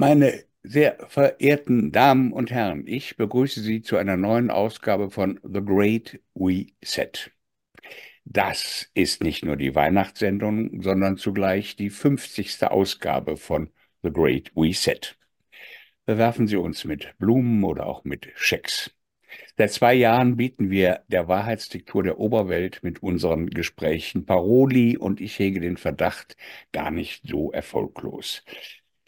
Meine sehr verehrten Damen und Herren, ich begrüße Sie zu einer neuen Ausgabe von The Great Reset. Das ist nicht nur die Weihnachtssendung, sondern zugleich die 50. Ausgabe von The Great Reset. Bewerfen Sie uns mit Blumen oder auch mit Schecks. Seit zwei Jahren bieten wir der Wahrheitsdiktur der Oberwelt mit unseren Gesprächen Paroli und ich hege den Verdacht gar nicht so erfolglos.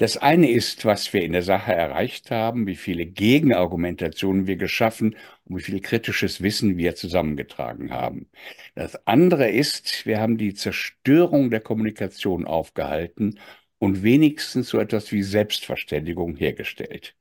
Das eine ist, was wir in der Sache erreicht haben, wie viele Gegenargumentationen wir geschaffen und wie viel kritisches Wissen wir zusammengetragen haben. Das andere ist, wir haben die Zerstörung der Kommunikation aufgehalten und wenigstens so etwas wie Selbstverständigung hergestellt.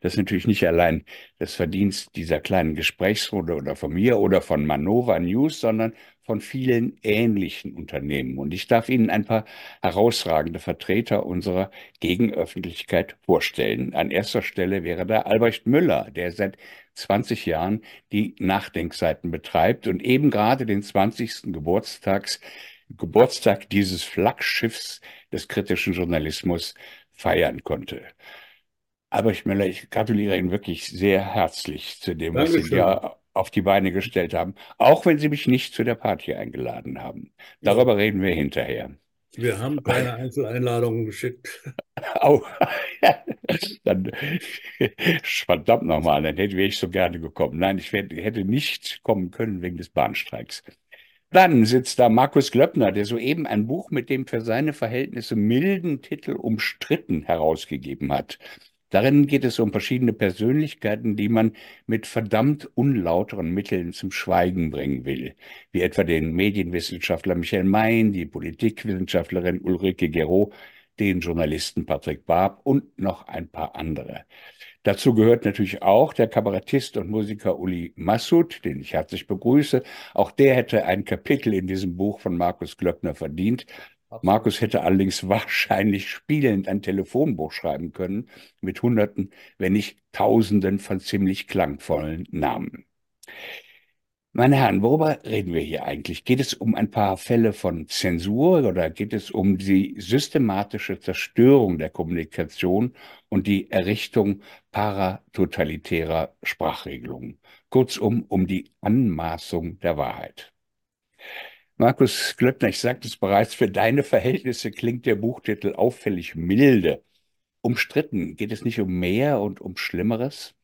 Das ist natürlich nicht allein das Verdienst dieser kleinen Gesprächsrunde oder von mir oder von Manova News, sondern von vielen ähnlichen Unternehmen. Und ich darf Ihnen ein paar herausragende Vertreter unserer Gegenöffentlichkeit vorstellen. An erster Stelle wäre da Albrecht Müller, der seit 20 Jahren die Nachdenkseiten betreibt und eben gerade den 20. Geburtstags, Geburtstag dieses Flaggschiffs des kritischen Journalismus feiern konnte. Albrecht Müller, ich gratuliere Ihnen wirklich sehr herzlich zu dem, was Sie ja auf die Beine gestellt haben, auch wenn Sie mich nicht zu der Party eingeladen haben. Darüber ja. reden wir hinterher. Wir haben keine Einzeleinladungen geschickt. Oh, dann verdammt nochmal, dann hätte ich so gerne gekommen. Nein, ich hätte nicht kommen können wegen des Bahnstreiks. Dann sitzt da Markus Glöppner, der soeben ein Buch mit dem für seine Verhältnisse milden Titel Umstritten herausgegeben hat. Darin geht es um verschiedene Persönlichkeiten, die man mit verdammt unlauteren Mitteln zum Schweigen bringen will, wie etwa den Medienwissenschaftler Michael Mein, die Politikwissenschaftlerin Ulrike Gero, den Journalisten Patrick Barb und noch ein paar andere. Dazu gehört natürlich auch der Kabarettist und Musiker Uli Massoud, den ich herzlich begrüße. Auch der hätte ein Kapitel in diesem Buch von Markus Glöckner verdient. Markus hätte allerdings wahrscheinlich spielend ein Telefonbuch schreiben können mit Hunderten, wenn nicht Tausenden von ziemlich klangvollen Namen. Meine Herren, worüber reden wir hier eigentlich? Geht es um ein paar Fälle von Zensur oder geht es um die systematische Zerstörung der Kommunikation und die Errichtung paratotalitärer Sprachregelungen? Kurzum, um die Anmaßung der Wahrheit. Markus Glöckner, ich sagte es bereits, für deine Verhältnisse klingt der Buchtitel auffällig milde. Umstritten, geht es nicht um mehr und um Schlimmeres?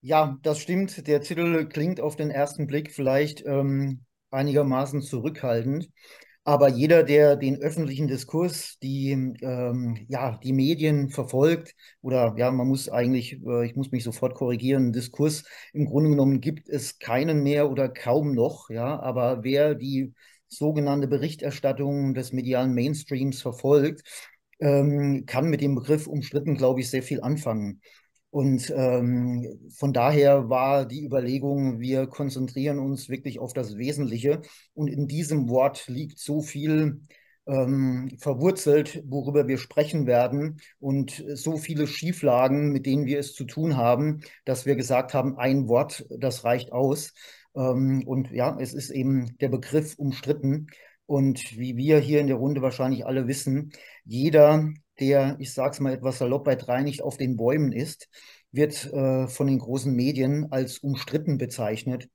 Ja, das stimmt. Der Titel klingt auf den ersten Blick vielleicht ähm, einigermaßen zurückhaltend. Aber jeder, der den öffentlichen Diskurs, die, ähm, ja, die Medien verfolgt, oder ja, man muss eigentlich, äh, ich muss mich sofort korrigieren, Diskurs, im Grunde genommen gibt es keinen mehr oder kaum noch, ja, aber wer die sogenannte Berichterstattung des medialen Mainstreams verfolgt, ähm, kann mit dem Begriff umstritten, glaube ich, sehr viel anfangen. Und ähm, von daher war die Überlegung, wir konzentrieren uns wirklich auf das Wesentliche. Und in diesem Wort liegt so viel ähm, verwurzelt, worüber wir sprechen werden und so viele Schieflagen, mit denen wir es zu tun haben, dass wir gesagt haben, ein Wort, das reicht aus. Ähm, und ja, es ist eben der Begriff umstritten. Und wie wir hier in der Runde wahrscheinlich alle wissen, jeder der, ich sage es mal etwas salopp, bei drei nicht auf den Bäumen ist, wird äh, von den großen Medien als umstritten bezeichnet.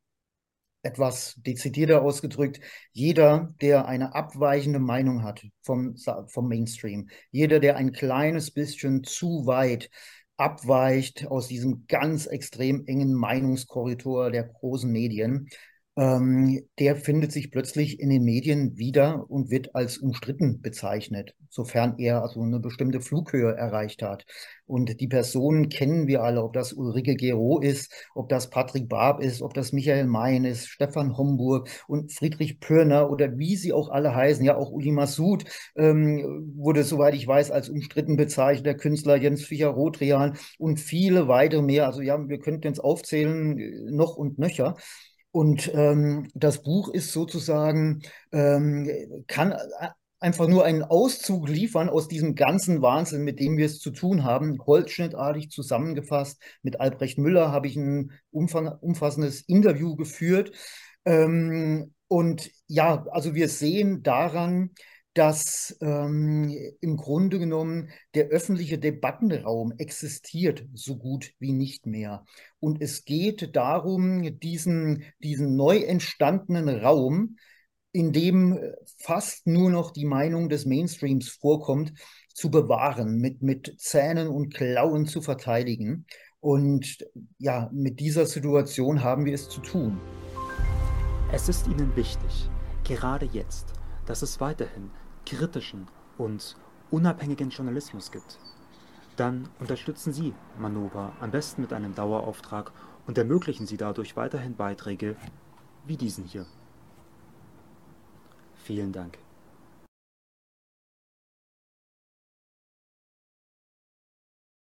Etwas dezidierter ausgedrückt, jeder, der eine abweichende Meinung hat vom, vom Mainstream, jeder, der ein kleines bisschen zu weit abweicht aus diesem ganz extrem engen Meinungskorridor der großen Medien, ähm, der findet sich plötzlich in den Medien wieder und wird als umstritten bezeichnet, sofern er also eine bestimmte Flughöhe erreicht hat. Und die Personen kennen wir alle, ob das Ulrike Gero ist, ob das Patrick Barb ist, ob das Michael Mayen ist, Stefan Homburg und Friedrich Pörner oder wie sie auch alle heißen. Ja, auch Uli Massoud ähm, wurde, soweit ich weiß, als umstritten bezeichnet, der Künstler Jens Fischer-Rotrian und viele weitere mehr. Also ja, wir könnten jetzt aufzählen, äh, noch und nöcher. Und ähm, das Buch ist sozusagen, ähm, kann einfach nur einen Auszug liefern aus diesem ganzen Wahnsinn, mit dem wir es zu tun haben, holzschnittartig zusammengefasst. Mit Albrecht Müller habe ich ein umfassendes Interview geführt. Ähm, und ja, also wir sehen daran, dass ähm, im Grunde genommen der öffentliche Debattenraum existiert so gut wie nicht mehr. Und es geht darum, diesen, diesen neu entstandenen Raum, in dem fast nur noch die Meinung des Mainstreams vorkommt, zu bewahren, mit, mit Zähnen und Klauen zu verteidigen. Und ja, mit dieser Situation haben wir es zu tun. Es ist Ihnen wichtig, gerade jetzt, dass es weiterhin kritischen und unabhängigen Journalismus gibt. Dann unterstützen Sie Manova am besten mit einem Dauerauftrag und ermöglichen Sie dadurch weiterhin Beiträge wie diesen hier. Vielen Dank.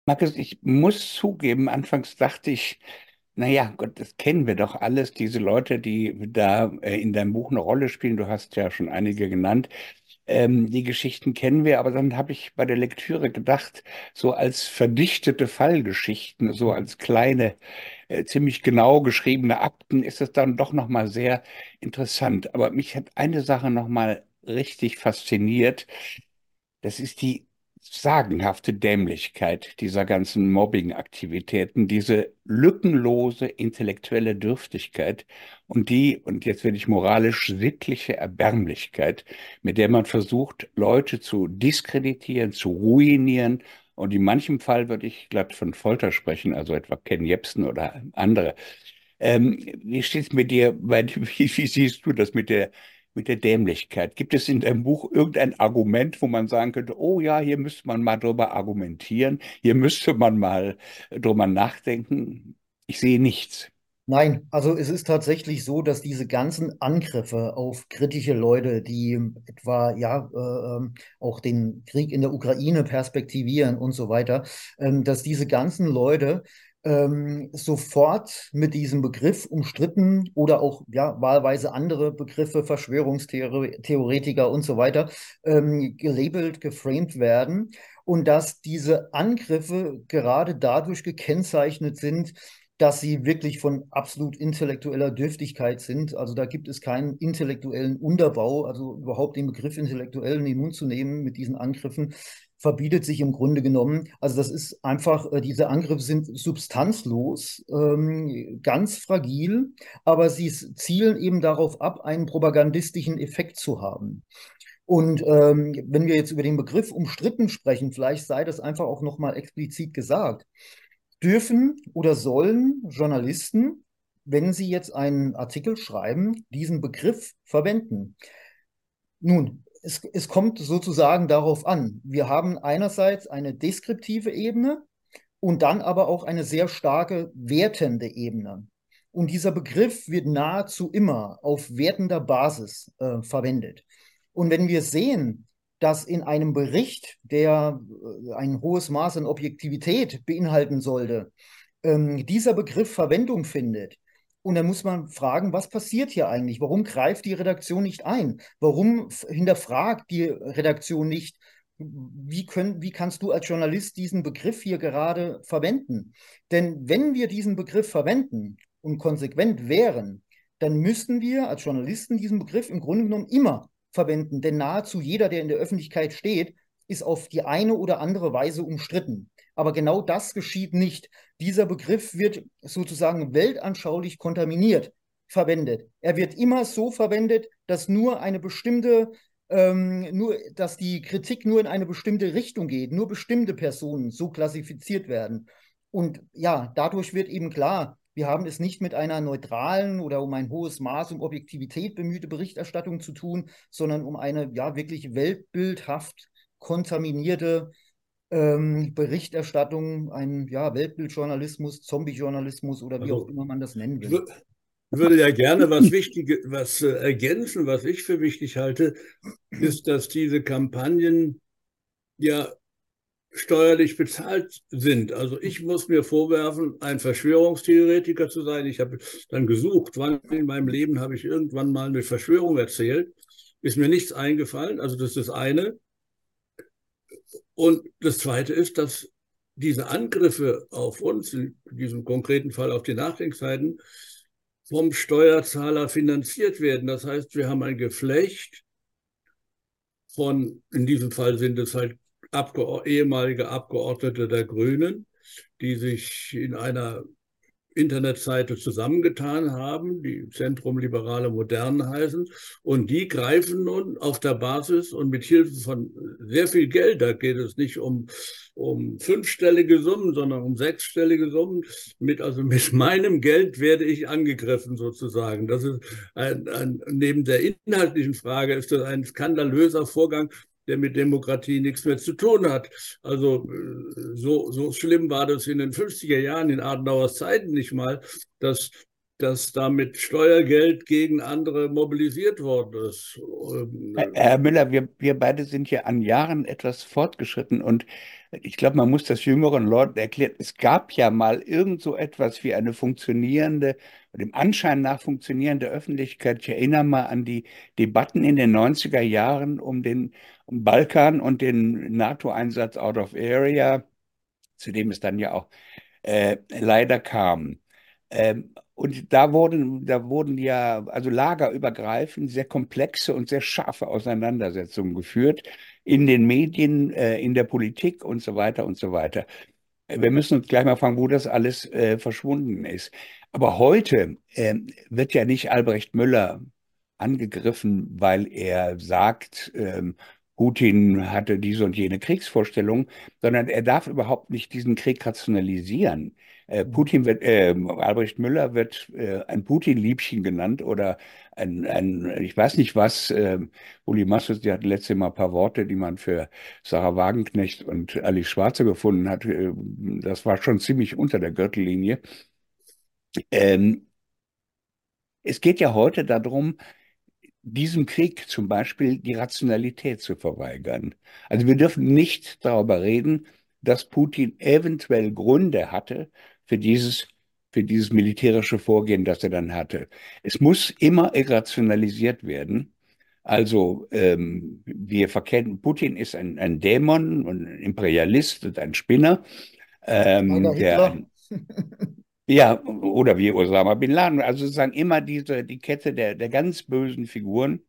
Markus, ich muss zugeben, anfangs dachte ich, naja, Gott, das kennen wir doch alles, diese Leute, die da äh, in deinem Buch eine Rolle spielen. Du hast ja schon einige genannt. Ähm, die Geschichten kennen wir, aber dann habe ich bei der Lektüre gedacht, so als verdichtete Fallgeschichten, so als kleine, äh, ziemlich genau geschriebene Akten ist es dann doch nochmal sehr interessant. Aber mich hat eine Sache nochmal richtig fasziniert. Das ist die sagenhafte Dämlichkeit dieser ganzen Mobbing-Aktivitäten, diese lückenlose intellektuelle Dürftigkeit und die, und jetzt werde ich moralisch sittliche Erbärmlichkeit, mit der man versucht, Leute zu diskreditieren, zu ruinieren. Und in manchem Fall würde ich glatt von Folter sprechen, also etwa Ken Jebsen oder andere. Ähm, wie steht es mit dir, wie, wie siehst du das mit der mit der Dämlichkeit. Gibt es in deinem Buch irgendein Argument, wo man sagen könnte, oh ja, hier müsste man mal drüber argumentieren, hier müsste man mal drüber nachdenken? Ich sehe nichts. Nein, also es ist tatsächlich so, dass diese ganzen Angriffe auf kritische Leute, die etwa ja äh, auch den Krieg in der Ukraine perspektivieren und so weiter, äh, dass diese ganzen Leute ähm, sofort mit diesem Begriff umstritten oder auch ja, wahlweise andere Begriffe, Verschwörungstheoretiker und so weiter, ähm, gelabelt, geframed werden und dass diese Angriffe gerade dadurch gekennzeichnet sind, dass sie wirklich von absolut intellektueller Dürftigkeit sind. Also da gibt es keinen intellektuellen Unterbau, also überhaupt den Begriff intellektuell in den Mund zu nehmen mit diesen Angriffen verbietet sich im Grunde genommen. Also das ist einfach, äh, diese Angriffe sind substanzlos, ähm, ganz fragil, aber sie zielen eben darauf ab, einen propagandistischen Effekt zu haben. Und ähm, wenn wir jetzt über den Begriff umstritten sprechen, vielleicht sei das einfach auch nochmal explizit gesagt, dürfen oder sollen Journalisten, wenn sie jetzt einen Artikel schreiben, diesen Begriff verwenden. Nun, es, es kommt sozusagen darauf an. Wir haben einerseits eine deskriptive Ebene und dann aber auch eine sehr starke wertende Ebene. Und dieser Begriff wird nahezu immer auf wertender Basis äh, verwendet. Und wenn wir sehen, dass in einem Bericht, der äh, ein hohes Maß an Objektivität beinhalten sollte, ähm, dieser Begriff Verwendung findet, und dann muss man fragen, was passiert hier eigentlich? Warum greift die Redaktion nicht ein? Warum hinterfragt die Redaktion nicht, wie, können, wie kannst du als Journalist diesen Begriff hier gerade verwenden? Denn wenn wir diesen Begriff verwenden und konsequent wären, dann müssten wir als Journalisten diesen Begriff im Grunde genommen immer verwenden. Denn nahezu jeder, der in der Öffentlichkeit steht, ist auf die eine oder andere Weise umstritten. Aber genau das geschieht nicht. Dieser Begriff wird sozusagen weltanschaulich kontaminiert verwendet. Er wird immer so verwendet, dass nur eine bestimmte, ähm, nur, dass die Kritik nur in eine bestimmte Richtung geht, nur bestimmte Personen so klassifiziert werden. Und ja, dadurch wird eben klar, wir haben es nicht mit einer neutralen oder um ein hohes Maß um Objektivität bemühte Berichterstattung zu tun, sondern um eine ja wirklich weltbildhaft kontaminierte ähm, Berichterstattung, ein ja, Weltbildjournalismus, Zombie-Journalismus oder wie also, auch immer man das nennen will. Ich würde ja gerne was Wichtiges, was äh, ergänzen, was ich für wichtig halte, ist, dass diese Kampagnen ja steuerlich bezahlt sind. Also ich muss mir vorwerfen, ein Verschwörungstheoretiker zu sein. Ich habe dann gesucht, wann in meinem Leben habe ich irgendwann mal eine Verschwörung erzählt. Ist mir nichts eingefallen. Also das ist das eine. Und das Zweite ist, dass diese Angriffe auf uns, in diesem konkreten Fall auf die Nachdenkzeiten, vom Steuerzahler finanziert werden. Das heißt, wir haben ein Geflecht von, in diesem Fall sind es halt Abgeord ehemalige Abgeordnete der Grünen, die sich in einer Internetseite zusammengetan haben, die Zentrum Liberale Moderne heißen. Und die greifen nun auf der Basis und mit Hilfe von sehr viel Geld, da geht es nicht um, um fünfstellige Summen, sondern um sechsstellige Summen. Mit, also mit meinem Geld werde ich angegriffen sozusagen. Das ist ein, ein, neben der inhaltlichen Frage ist das ein skandalöser Vorgang, der mit Demokratie nichts mehr zu tun hat. Also äh, so, so schlimm war das in den 50er Jahren, in Adenauers Zeiten nicht mal, dass dass damit Steuergeld gegen andere mobilisiert worden ist. Herr Müller, wir, wir beide sind ja an Jahren etwas fortgeschritten und ich glaube, man muss das jüngeren Leuten erklären. Es gab ja mal irgend so etwas wie eine funktionierende, dem Anschein nach funktionierende Öffentlichkeit. Ich erinnere mal an die Debatten in den 90er Jahren um den Balkan und den NATO-Einsatz out of area, zu dem es dann ja auch äh, leider kam. Ähm, und da wurden, da wurden ja, also lagerübergreifend, sehr komplexe und sehr scharfe Auseinandersetzungen geführt in den Medien, äh, in der Politik und so weiter und so weiter. Wir müssen uns gleich mal fragen, wo das alles äh, verschwunden ist. Aber heute äh, wird ja nicht Albrecht Müller angegriffen, weil er sagt, ähm, Putin hatte diese und jene Kriegsvorstellung, sondern er darf überhaupt nicht diesen Krieg rationalisieren. Äh. Putin wird, äh, Albrecht Müller wird äh, ein Putin-Liebchen genannt oder ein, ein, ich weiß nicht was, äh, Uli Massus, die hat letzte Mal ein paar Worte, die man für Sarah Wagenknecht und Alice Schwarze gefunden hat. Äh, das war schon ziemlich unter der Gürtellinie. Ähm, es geht ja heute darum, diesem Krieg zum Beispiel die Rationalität zu verweigern. Also wir dürfen nicht darüber reden, dass Putin eventuell Gründe hatte für dieses, für dieses militärische Vorgehen, das er dann hatte. Es muss immer irrationalisiert werden. Also ähm, wir verkennen, Putin ist ein, ein Dämon und ein Imperialist und ein Spinner. Ähm, der, Ja, oder wie Osama bin Laden. Also sozusagen immer diese, die Kette der, der ganz bösen Figuren.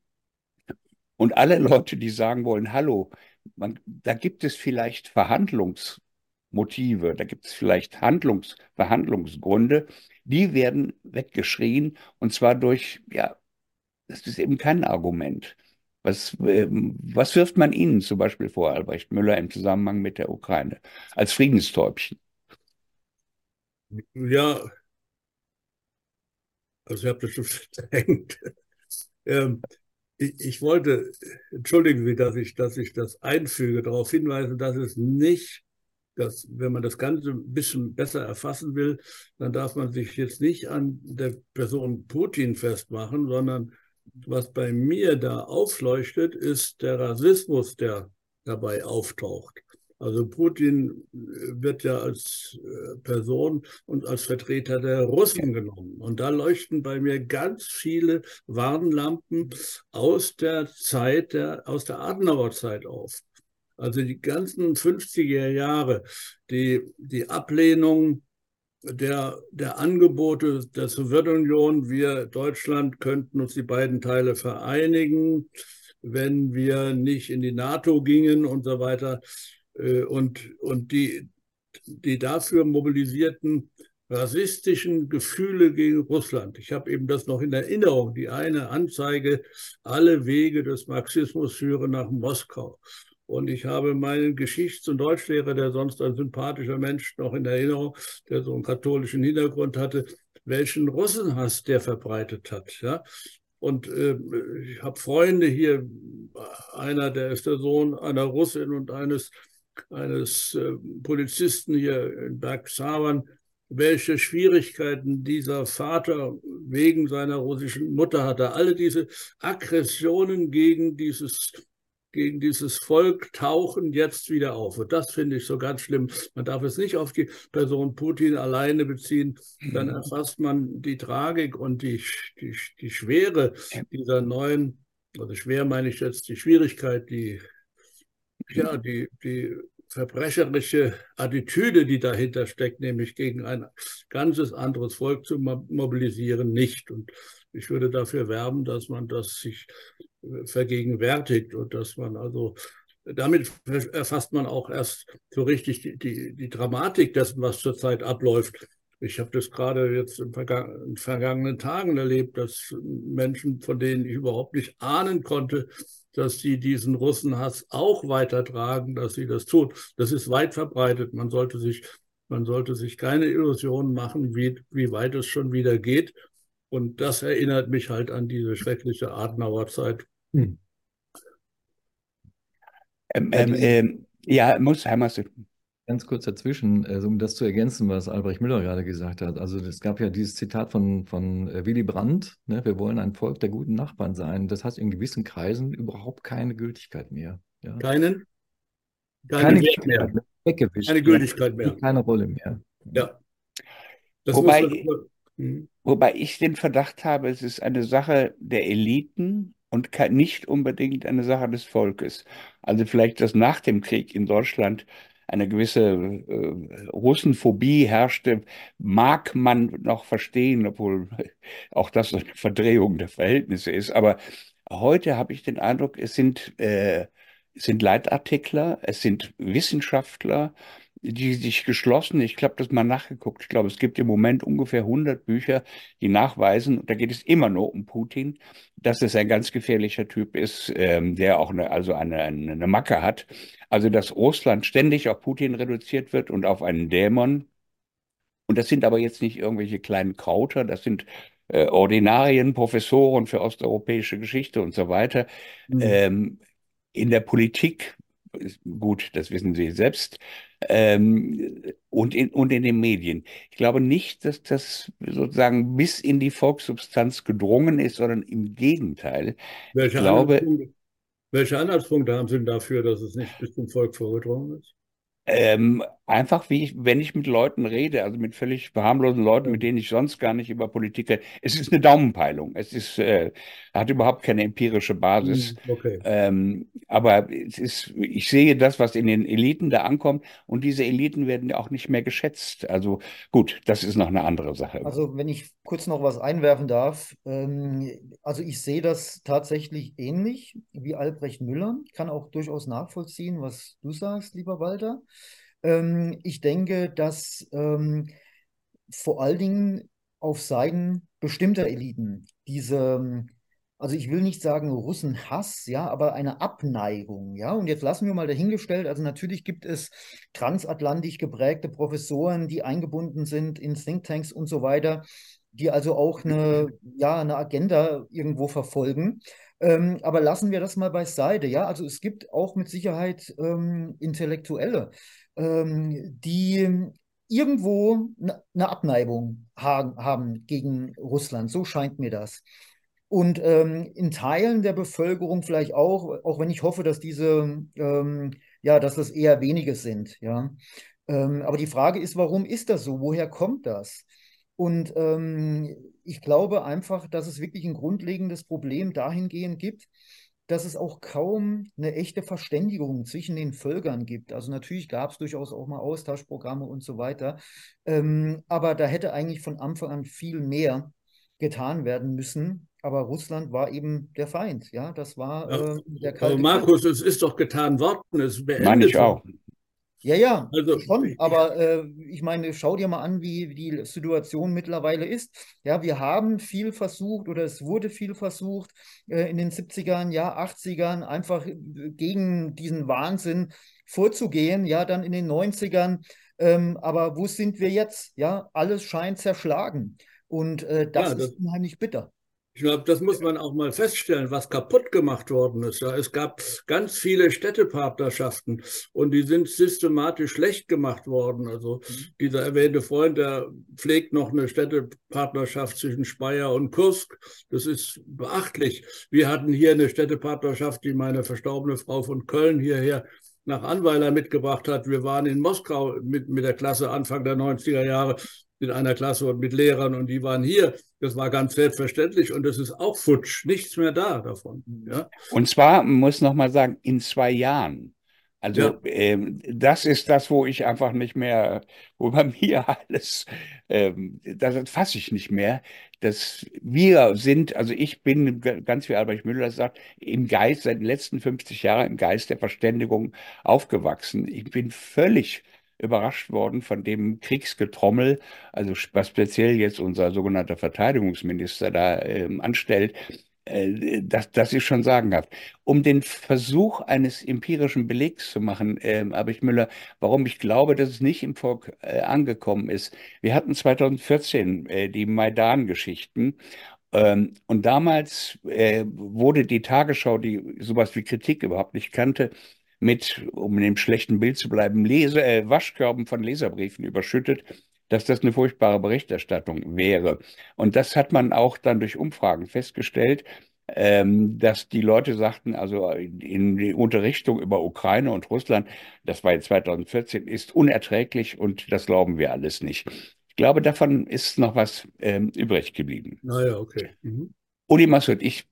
Und alle Leute, die sagen wollen, hallo, man, da gibt es vielleicht Verhandlungsmotive, da gibt es vielleicht Handlungs, Verhandlungsgründe, die werden weggeschrien und zwar durch, ja, das ist eben kein Argument. Was, ähm, was wirft man Ihnen zum Beispiel vor, Albrecht Müller, im Zusammenhang mit der Ukraine als Friedenstäubchen? Ja, also ich habe das schon verdrängt. ähm, ich, ich, wollte, entschuldigen Sie, dass ich, dass ich das einfüge, darauf hinweisen, dass es nicht, dass, wenn man das Ganze ein bisschen besser erfassen will, dann darf man sich jetzt nicht an der Person Putin festmachen, sondern was bei mir da aufleuchtet, ist der Rassismus, der dabei auftaucht. Also Putin äh, wird ja als äh, Person und als Vertreter der Russen genommen. Und da leuchten bei mir ganz viele Warnlampen aus der Zeit, der, aus der Adenauer Zeit auf. Also die ganzen 50er Jahre, die, die Ablehnung der, der Angebote der Sowjetunion, wir Deutschland könnten uns die beiden Teile vereinigen, wenn wir nicht in die NATO gingen und so weiter. Äh, und, und die, die dafür mobilisierten rassistischen Gefühle gegen Russland. Ich habe eben das noch in Erinnerung, die eine Anzeige, alle Wege des Marxismus führen nach Moskau. Und ich habe meinen Geschichts- und Deutschlehrer, der sonst ein sympathischer Mensch, noch in Erinnerung, der so einen katholischen Hintergrund hatte, welchen Russenhass der verbreitet hat. Ja? Und äh, ich habe Freunde hier, einer, der ist der Sohn einer Russin und eines eines äh, Polizisten hier in Bergsavan, welche Schwierigkeiten dieser Vater wegen seiner russischen Mutter hatte. Alle diese Aggressionen gegen dieses, gegen dieses Volk tauchen jetzt wieder auf. Und das finde ich so ganz schlimm. Man darf es nicht auf die Person Putin alleine beziehen. Dann erfasst man die Tragik und die, die, die Schwere dieser neuen, also schwer meine ich jetzt die Schwierigkeit, die ja, die, die verbrecherische Attitüde, die dahinter steckt, nämlich gegen ein ganzes anderes Volk zu mobilisieren, nicht. Und ich würde dafür werben, dass man das sich vergegenwärtigt und dass man also damit erfasst man auch erst so richtig die, die, die Dramatik dessen, was zurzeit abläuft. Ich habe das gerade jetzt in vergangenen Tagen erlebt, dass Menschen, von denen ich überhaupt nicht ahnen konnte, dass sie diesen Russenhass auch weitertragen, dass sie das tun. Das ist weit verbreitet. Man sollte sich, man sollte sich keine Illusionen machen, wie, wie weit es schon wieder geht. Und das erinnert mich halt an diese schreckliche Adenauerzeit. Hm. Ähm, ähm, ähm, ja, muss Heimas. Ganz kurz dazwischen, also um das zu ergänzen, was Albrecht Müller gerade gesagt hat. Also es gab ja dieses Zitat von, von äh, Willy Brandt, ne, wir wollen ein Volk der guten Nachbarn sein. Das hat in gewissen Kreisen überhaupt keine Gültigkeit mehr. Ja. Keinen? Keine, keine Gültigkeit mehr. Weggewischt. Keine Gültigkeit mehr. Keine Rolle mehr. Ja. Das wobei, hm. wobei ich den Verdacht habe, es ist eine Sache der Eliten und nicht unbedingt eine Sache des Volkes. Also vielleicht, dass nach dem Krieg in Deutschland eine gewisse äh, Russenphobie herrschte, mag man noch verstehen, obwohl auch das eine Verdrehung der Verhältnisse ist. Aber heute habe ich den Eindruck, es sind, äh, es sind Leitartikler, es sind Wissenschaftler, die sich geschlossen, ich glaube, das mal nachgeguckt, ich glaube, es gibt im Moment ungefähr 100 Bücher, die nachweisen, da geht es immer nur um Putin, dass es ein ganz gefährlicher Typ ist, ähm, der auch eine, also eine, eine, eine Macke hat. Also, dass Russland ständig auf Putin reduziert wird und auf einen Dämon. Und das sind aber jetzt nicht irgendwelche kleinen Krauter, das sind äh, Ordinarien, Professoren für osteuropäische Geschichte und so weiter. Mhm. Ähm, in der Politik gut, das wissen Sie selbst, ähm, und, in, und in den Medien. Ich glaube nicht, dass das sozusagen bis in die Volkssubstanz gedrungen ist, sondern im Gegenteil. Welche, ich glaube, Anhaltspunkte, welche Anhaltspunkte haben Sie denn dafür, dass es nicht bis zum Volk vorgedrungen ist? Ähm, einfach wie ich, wenn ich mit Leuten rede, also mit völlig harmlosen Leuten, mit denen ich sonst gar nicht über Politik rede, es ist eine Daumenpeilung. Es ist, äh, hat überhaupt keine empirische Basis. Hm, okay. Ähm, aber es ist, ich sehe das, was in den Eliten da ankommt, und diese Eliten werden auch nicht mehr geschätzt. Also gut, das ist noch eine andere Sache. Also wenn ich kurz noch was einwerfen darf, ähm, also ich sehe das tatsächlich ähnlich wie Albrecht Müller. Ich kann auch durchaus nachvollziehen, was du sagst, lieber Walter. Ähm, ich denke, dass ähm, vor allen Dingen auf Seiten bestimmter Eliten diese, also ich will nicht sagen Russenhass, ja, aber eine Abneigung, ja. Und jetzt lassen wir mal dahingestellt, also natürlich gibt es transatlantisch geprägte Professoren, die eingebunden sind in Thinktanks und so weiter, die also auch eine, ja, eine Agenda irgendwo verfolgen. Ähm, aber lassen wir das mal beiseite. Ja, also es gibt auch mit Sicherheit ähm, Intellektuelle, ähm, die irgendwo eine Abneigung ha haben gegen Russland. So scheint mir das. Und ähm, in Teilen der Bevölkerung vielleicht auch, auch wenn ich hoffe, dass diese, ähm, ja, dass das eher wenige sind, ja. Ähm, aber die Frage ist, warum ist das so? Woher kommt das? Und ähm, ich glaube einfach, dass es wirklich ein grundlegendes Problem dahingehend gibt, dass es auch kaum eine echte Verständigung zwischen den Völkern gibt. Also natürlich gab es durchaus auch mal Austauschprogramme und so weiter. Ähm, aber da hätte eigentlich von Anfang an viel mehr getan werden müssen. Aber Russland war eben der Feind, ja, das war äh, der Kalte Aber Markus, Krieg. es ist doch getan worden, es beendet. Meine ich auch. Ja, ja, also, schon. Aber äh, ich meine, schau dir mal an, wie, die Situation mittlerweile ist. Ja, wir haben viel versucht oder es wurde viel versucht äh, in den 70ern, ja, 80ern einfach äh, gegen diesen Wahnsinn vorzugehen. Ja, dann in den 90ern. Ähm, aber wo sind wir jetzt? Ja, alles scheint zerschlagen. Und äh, das, ja, das ist unheimlich bitter. Ich glaube, das muss man auch mal feststellen, was kaputt gemacht worden ist. Es gab ganz viele Städtepartnerschaften und die sind systematisch schlecht gemacht worden. Also dieser erwähnte Freund, der pflegt noch eine Städtepartnerschaft zwischen Speyer und Kursk. Das ist beachtlich. Wir hatten hier eine Städtepartnerschaft, die meine verstorbene Frau von Köln hierher nach Anweiler mitgebracht hat. Wir waren in Moskau mit, mit der Klasse Anfang der 90er Jahre in einer Klasse und mit Lehrern und die waren hier. Das war ganz selbstverständlich und das ist auch futsch, nichts mehr da davon. Ja? Und zwar, muss noch mal sagen, in zwei Jahren Also Ja. ähm, das ist das, wo ich einfach nicht mehr, wo bei mir alles, ähm, das fasse ich nicht mehr, dass wir sind, also ich bin ganz wie Albrecht Müller sagt, im Geist, seit den letzten 50 Jahren im Geist der Verständigung aufgewachsen. Ich bin völlig überrascht worden von dem Kriegsgetrommel, also was speziell jetzt unser sogenannter Verteidigungsminister da ähm, anstellt. Äh, Das, das ist schon sagenhaft. Um den Versuch eines empirischen Belegs zu machen, ähm, Albrecht Müller, warum ich glaube, dass es nicht im Volk äh, angekommen ist. Wir hatten 2014 äh, die Maidan-Geschichten. Ähm, und damals äh, wurde die Tagesschau, die sowas wie Kritik überhaupt nicht kannte, mit, um in dem schlechten Bild zu bleiben, Lese, äh, Waschkörben von Leserbriefen überschüttet, dass das eine furchtbare Berichterstattung wäre. Und das hat man auch dann durch Umfragen festgestellt, ähm, dass die Leute sagten, also in die Unterrichtung über Ukraine und Russland, das war jetzt 2014, ist unerträglich und das glauben wir alles nicht. Ich glaube, davon ist noch was ähm, übrig geblieben. Naja, okay. Mhm. Uli Massoud, ich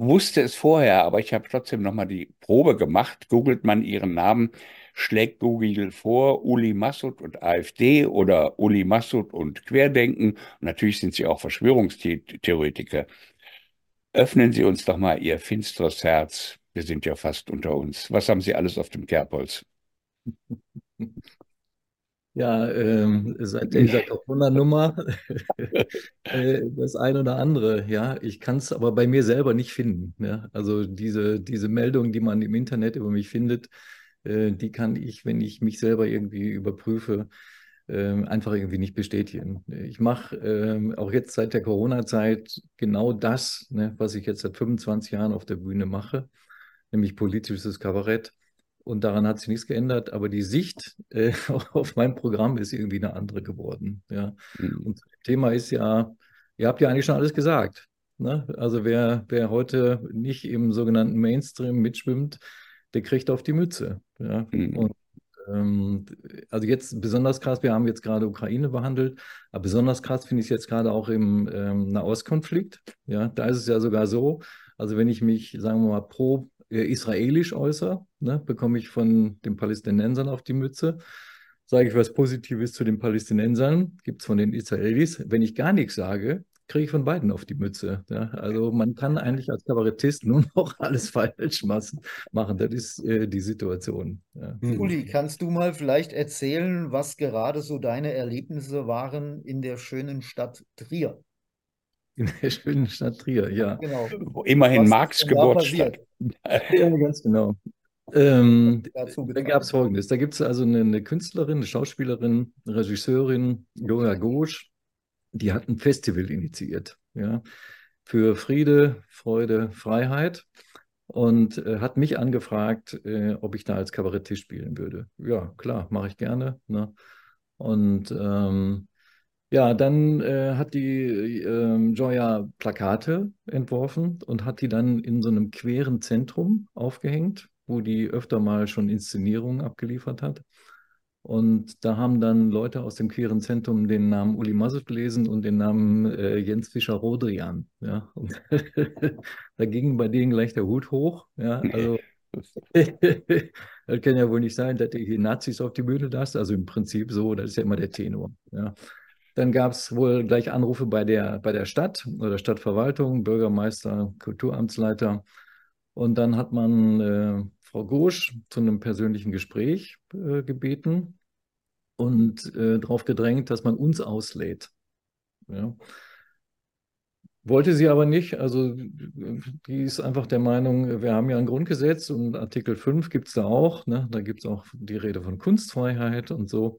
wusste es vorher, aber ich habe trotzdem nochmal die Probe gemacht. Googelt man Ihren Namen, schlägt Google vor, Uli Massoud und AfD oder Uli Massoud und Querdenken. Und natürlich sind Sie auch Verschwörungstheoretiker. Öffnen Sie uns doch mal Ihr finsteres Herz. Wir sind ja fast unter uns. Was haben Sie alles auf dem Kerbholz? Ja, ähm, seit dieser Corona-Nummer äh, das ein oder andere, ja. Ich kann es aber bei mir selber nicht finden. Ja? Also diese, diese Meldungen, die man im Internet über mich findet, äh, die kann ich, wenn ich mich selber irgendwie überprüfe, ähm, einfach irgendwie nicht bestätigen. Ich mache ähm, auch jetzt seit der Corona-Zeit genau das, ne, was ich jetzt seit 25 Jahren auf der Bühne mache, nämlich politisches Kabarett. Und daran hat sich nichts geändert, aber die Sicht äh, auf mein Programm ist irgendwie eine andere geworden. Ja. Hm. Und das Thema ist ja, ihr habt ja eigentlich schon alles gesagt. Ne? Also wer, wer heute nicht im sogenannten Mainstream mitschwimmt, der kriegt auf die Mütze. Ja. Hm. Und ähm, also jetzt besonders krass, wir haben jetzt gerade Ukraine behandelt, aber besonders krass finde ich es jetzt gerade auch im ähm, Nahostkonflikt. Ja, da ist es ja sogar so, also wenn ich mich, sagen wir mal, pro israelisch äußere, ne, bekomme ich von den Palästinensern auf die Mütze. Sage ich was Positives zu den Palästinensern, gibt es von den Israelis. Wenn ich gar nichts sage, kriege ich von beiden auf die Mütze. Ja, also man kann eigentlich als Kabarettist nur noch alles falsch machen. Das ist äh, die Situation. Ja. Mhm. Uli, kannst du mal vielleicht erzählen, was gerade so deine Erlebnisse waren in der schönen Stadt Trier? In der schönen Stadt Trier, ja. Genau. Wo Immerhin Was Marx da Geburtsstadt. Ja, ganz genau. Ähm, Dazu da gab es Folgendes. Da gibt es also eine, eine Künstlerin, eine Schauspielerin, Regisseurin, Joja Gosch, die hat ein Festival initiiert, ja, für Friede, Freude, Freiheit und äh, hat mich angefragt, äh, ob ich da als Kabarettist spielen würde. Ja, klar, mache ich gerne. Ne? Und ähm, ja, dann äh, hat die ähm, Joya Plakate entworfen und hat die dann in so einem queeren Zentrum aufgehängt, wo die öfter mal schon Inszenierungen abgeliefert hat. Und da haben dann Leute aus dem queeren Zentrum den Namen Uli Massoud gelesen und den Namen äh, Jens Fischer-Rodrian. Ja. Da ging bei denen gleich der Hut hoch. Ja. Also das kann ja wohl nicht sein, dass ihr hier Nazis auf die Bühne lasst. Also im Prinzip so, das ist ja immer der Tenor. Ja. Dann gab es wohl gleich Anrufe bei der, bei der Stadt oder Stadtverwaltung, Bürgermeister, Kulturamtsleiter. Und dann hat man äh, Frau Gosch zu einem persönlichen Gespräch äh, gebeten und äh, darauf gedrängt, dass man uns auslädt. Ja. Wollte sie aber nicht. Also die ist einfach der Meinung, wir haben ja ein Grundgesetz und Artikel 5 gibt es da auch. Ne? Da gibt es auch die Rede von Kunstfreiheit und so.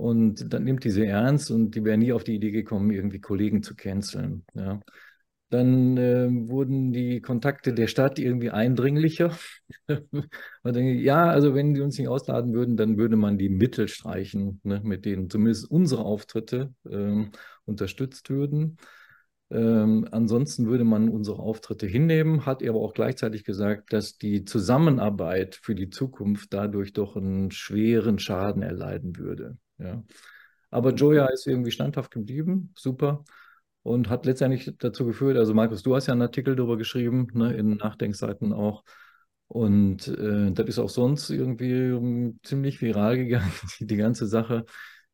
Und dann nimmt die sie ernst und die wäre nie auf die Idee gekommen, irgendwie Kollegen zu canceln. Ja. Dann äh, wurden die Kontakte der Stadt irgendwie eindringlicher. man denkt, ja, also wenn die uns nicht ausladen würden, dann würde man die Mittel streichen, ne, mit denen zumindest unsere Auftritte ähm, unterstützt würden. Ähm, ansonsten würde man unsere Auftritte hinnehmen, hat er aber auch gleichzeitig gesagt, dass die Zusammenarbeit für die Zukunft dadurch doch einen schweren Schaden erleiden würde. Ja. Aber Joya ist irgendwie standhaft geblieben, super, und hat letztendlich dazu geführt, also Markus, du hast ja einen Artikel darüber geschrieben, ne, in Nachdenkseiten auch, Und äh, das ist auch sonst irgendwie ähm, ziemlich viral gegangen, die, die ganze Sache.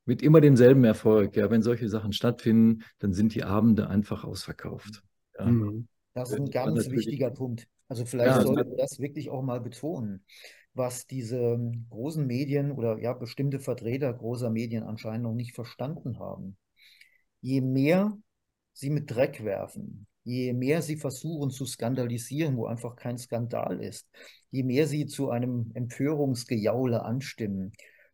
Mit immer demselben Erfolg. Ja, wenn solche Sachen stattfinden, dann sind die Abende einfach ausverkauft. Ja. Mhm. Das ist ein ganz wichtiger Punkt. Also vielleicht ja, sollten wir das wirklich auch mal betonen, was diese ähm, großen Medien oder ja bestimmte Vertreter großer Medien anscheinend noch nicht verstanden haben. Je mehr sie mit Dreck werfen, je mehr sie versuchen zu skandalisieren, wo einfach kein Skandal ist, je mehr sie zu einem Empörungsgejaule anstimmen,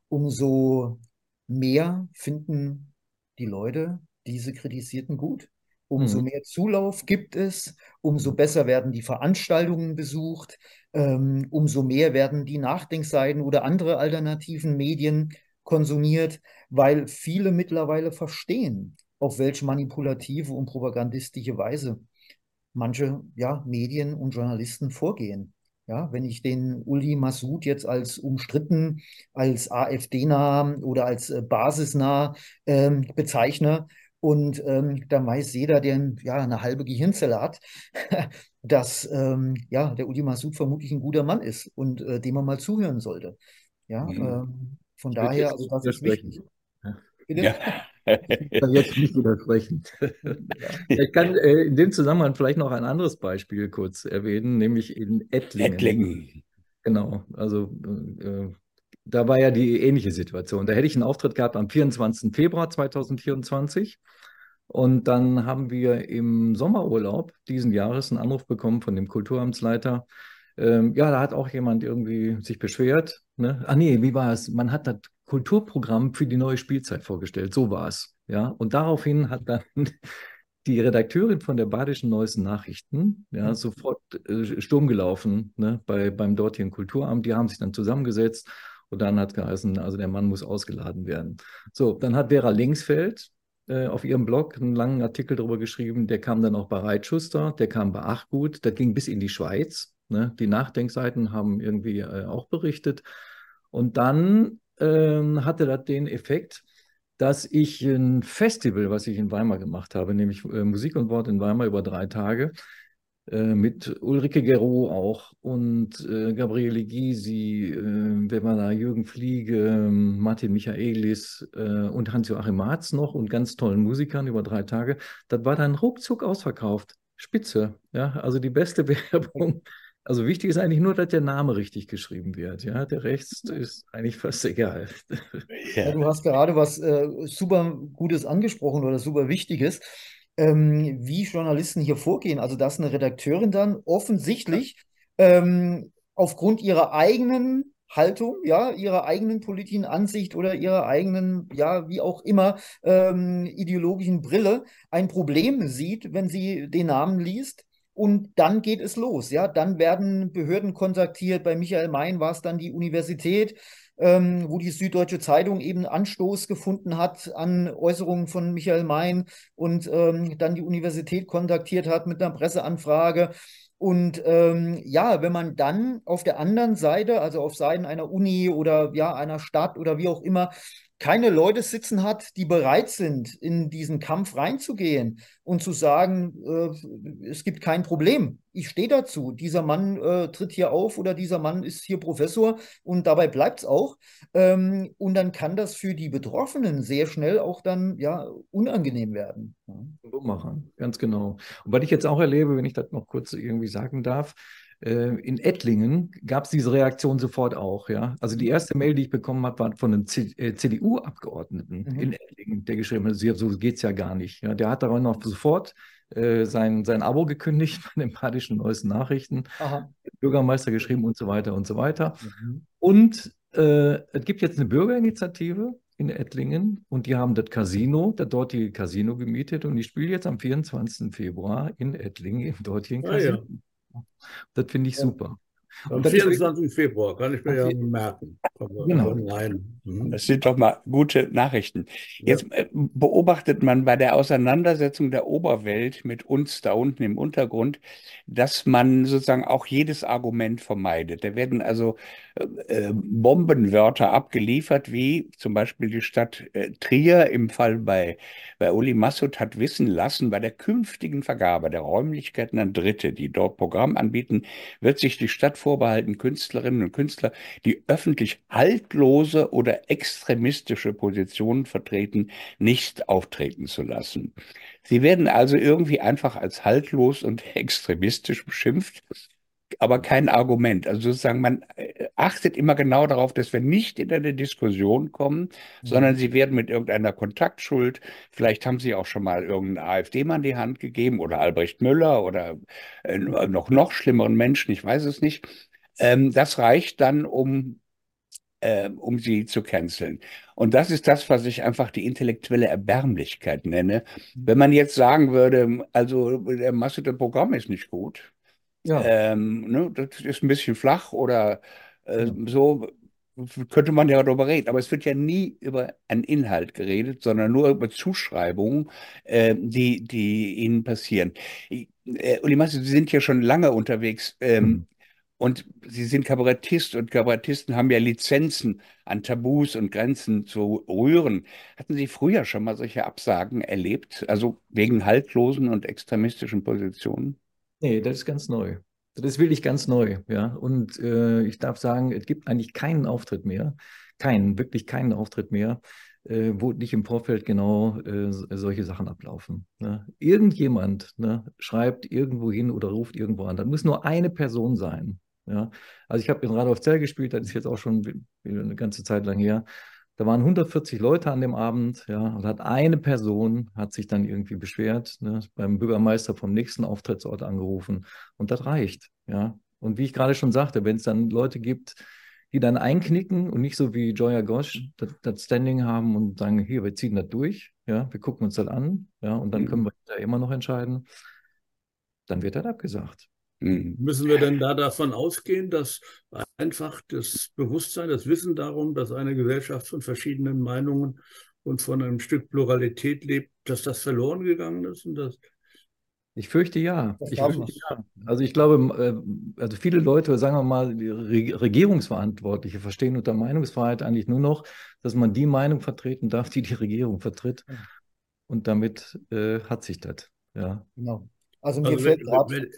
umso mehr finden die Leute diese Kritisierten gut. Umso mhm. mehr Zulauf gibt es, umso besser werden die Veranstaltungen besucht, ähm, umso mehr werden die Nachdenkseiten oder andere alternativen Medien konsumiert, weil viele mittlerweile verstehen, auf welche manipulative und propagandistische Weise manche ja, Medien und Journalisten vorgehen. Ja, wenn ich den Uli Massoud jetzt als umstritten, als AfD-nah oder als äh, basisnah ähm, bezeichne, und ähm, dann weiß jeder, der ja, eine halbe Gehirnzelle hat, dass ähm, ja, der Uli Massoud vermutlich ein guter Mann ist und äh, dem man mal zuhören sollte. Ja, mhm. ähm, von ich daher, also das ist wichtig. Ja. Ich kann jetzt nicht widersprechen. Ich kann äh, in dem Zusammenhang vielleicht noch ein anderes Beispiel kurz erwähnen, nämlich in Ettlingen. Ettlingen. Genau, also äh, da war ja die ähnliche Situation. Da hätte ich einen Auftritt gehabt am 24. Februar 2024. Und dann haben wir im Sommerurlaub diesen Jahres einen Anruf bekommen von dem Kulturamtsleiter. Ähm, ja, da hat auch jemand irgendwie sich beschwert. Ne? Ah nee, wie war es? Man hat das Kulturprogramm für die neue Spielzeit vorgestellt. So war es. Ja, und daraufhin hat dann die Redakteurin von der Badischen Neuesten Nachrichten ja, sofort äh, Sturm gelaufen ne, bei, beim dortigen Kulturamt. Die haben sich dann zusammengesetzt und dann hat geheißen, also der Mann muss ausgeladen werden. So, dann hat Vera Linksfeld äh, auf ihrem Blog einen langen Artikel darüber geschrieben. Der kam dann auch bei Reitschuster, der kam bei Achgut, der ging bis in die Schweiz. Ne? Die Nachdenkseiten haben irgendwie äh, auch berichtet. Und dann äh, hatte das den Effekt, dass ich ein Festival, was ich in Weimar gemacht habe, nämlich äh, Musik und Wort in Weimar über drei Tage, mit Ulrike Gero auch und äh, Gabriele Gysi, äh, wenn man da Jürgen Fliege, Martin Michaelis äh, und Hans-Joachim Marz noch und ganz tollen Musikern über drei Tage. Das war dann ruckzuck ausverkauft. Spitze, ja, also die beste Werbung. Also wichtig ist eigentlich nur, dass der Name richtig geschrieben wird. Ja, der Rest ist eigentlich fast egal. Ja, du hast gerade was äh, super Gutes angesprochen oder super Wichtiges ähm, wie Journalisten hier vorgehen. Also, dass eine Redakteurin dann offensichtlich ähm, aufgrund ihrer eigenen Haltung, ja, ihrer eigenen politischen Ansicht oder ihrer eigenen, ja, wie auch immer, ähm, ideologischen Brille ein Problem sieht, wenn sie den Namen liest. Und dann geht es los, ja. Dann werden Behörden kontaktiert. Bei Michael Main war es dann die Universität ähm, wo die Süddeutsche Zeitung eben Anstoß gefunden hat an Äußerungen von Michael Mein und ähm, dann die Universität kontaktiert hat mit einer Presseanfrage. Und ähm, ja, wenn man dann auf der anderen Seite, also auf Seiten einer Uni oder ja, einer Stadt oder wie auch immer, keine Leute sitzen hat, die bereit sind, in diesen Kampf reinzugehen und zu sagen, äh, es gibt kein Problem. Ich stehe dazu. Dieser Mann äh, tritt hier auf oder dieser Mann ist hier Professor und dabei bleibt es auch. Ähm, und dann kann das für die Betroffenen sehr schnell auch dann ja unangenehm werden. So machen, ganz genau. Und was ich jetzt auch erlebe, wenn ich das noch kurz irgendwie sagen darf, in Ettlingen gab es diese Reaktion sofort auch. Ja? Also die erste Mail, die ich bekommen habe, war von einem CDU-Abgeordneten äh, mhm. in Ettlingen, der geschrieben hat, so geht es ja gar nicht. Ja? Der hat daran noch sofort äh, sein, sein Abo gekündigt bei den Badischen Neuesten Nachrichten, Bürgermeister geschrieben und so weiter und so weiter. Mhm. Und äh, es gibt jetzt eine Bürgerinitiative in Ettlingen und die haben das Casino, das dortige Casino gemietet und ich spiele jetzt am 24. Februar in Ettlingen im dortigen ah, Casino. Ja. Das finde ich super. Am 24. Februar kann ich mir ja merken. Aber, Genau. nein. Mhm. Das sind doch mal gute Nachrichten. Jetzt äh, beobachtet man bei der Auseinandersetzung der Oberwelt mit uns da unten im Untergrund, dass man sozusagen auch jedes Argument vermeidet. Da werden also äh, äh, Bombenwörter abgeliefert, wie zum Beispiel die Stadt äh, Trier im Fall bei, bei Uli Massoud hat wissen lassen, bei der künftigen Vergabe der Räumlichkeiten an Dritte, die dort Programm anbieten, wird sich die Stadt vorbehalten, Künstlerinnen und Künstler, die öffentlich haltlose oder extremistische Positionen vertreten, nicht auftreten zu lassen. Sie werden also irgendwie einfach als haltlos und extremistisch beschimpft, aber kein Argument. Also sozusagen, man äh, achtet immer genau darauf, dass wir nicht in eine Diskussion kommen, sondern sie werden mit irgendeiner Kontaktschuld, vielleicht haben sie auch schon mal irgendeinen AfD-Mann die Hand gegeben oder Albrecht Müller oder äh, noch, noch schlimmeren Menschen, ich weiß es nicht. Ähm, das reicht dann, um äh, um sie zu canceln. Und das ist das, was ich einfach die intellektuelle Erbärmlichkeit nenne. Wenn man jetzt sagen würde, also der Masse der Programm ist nicht gut, Ja, ähm, ne, das ist ein bisschen flach oder äh, Ja. so könnte man ja darüber reden. Aber es wird ja nie über einen Inhalt geredet, sondern nur über Zuschreibungen, äh, die, die ihnen passieren. Äh, Uli Masse, Sie sind ja schon lange unterwegs. Ähm, Mhm. Und Sie sind Kabarettist und Kabarettisten haben ja Lizenzen an Tabus und Grenzen zu rühren. Hatten Sie früher schon mal solche Absagen erlebt? Also wegen haltlosen und extremistischen Positionen? Nee, das ist ganz neu. Das ist wirklich ganz neu, ja. Und äh, ich darf sagen, es gibt eigentlich keinen Auftritt mehr, keinen, wirklich keinen Auftritt mehr, äh, wo nicht im Vorfeld genau äh, solche Sachen ablaufen. Ne? Irgendjemand ne, schreibt irgendwo hin oder ruft irgendwo an. Das muss nur eine Person sein. Ja? Also ich habe in Radolf Zell gespielt, das ist jetzt auch schon eine ganze Zeit lang her. Da waren 140 Leute an dem Abend, ja, und hat eine Person hat sich dann irgendwie beschwert, ne, beim Bürgermeister vom nächsten Auftrittsort angerufen. Und das reicht, ja. Und wie ich gerade schon sagte, wenn es dann Leute gibt, die dann einknicken und nicht so wie Joya Gosch das, das Standing haben und sagen, hier, wir ziehen das durch, ja, wir gucken uns das an, ja, und dann Mhm. können wir da immer noch entscheiden, dann wird das abgesagt. Mhm. Müssen wir denn da davon ausgehen, dass einfach das Bewusstsein, das Wissen darum, dass eine Gesellschaft von verschiedenen Meinungen und von einem Stück Pluralität lebt, dass das verloren gegangen ist und dass Ich fürchte ja. Ich fürchte ja. Also ich glaube, äh, also viele Leute, sagen wir mal, Regierungsverantwortliche verstehen unter Meinungsfreiheit eigentlich nur noch, dass man die Meinung vertreten darf, die die Regierung vertritt. Und damit äh, hat sich das. Ja. Genau. Also mir Also fällt wenn, gerade wenn,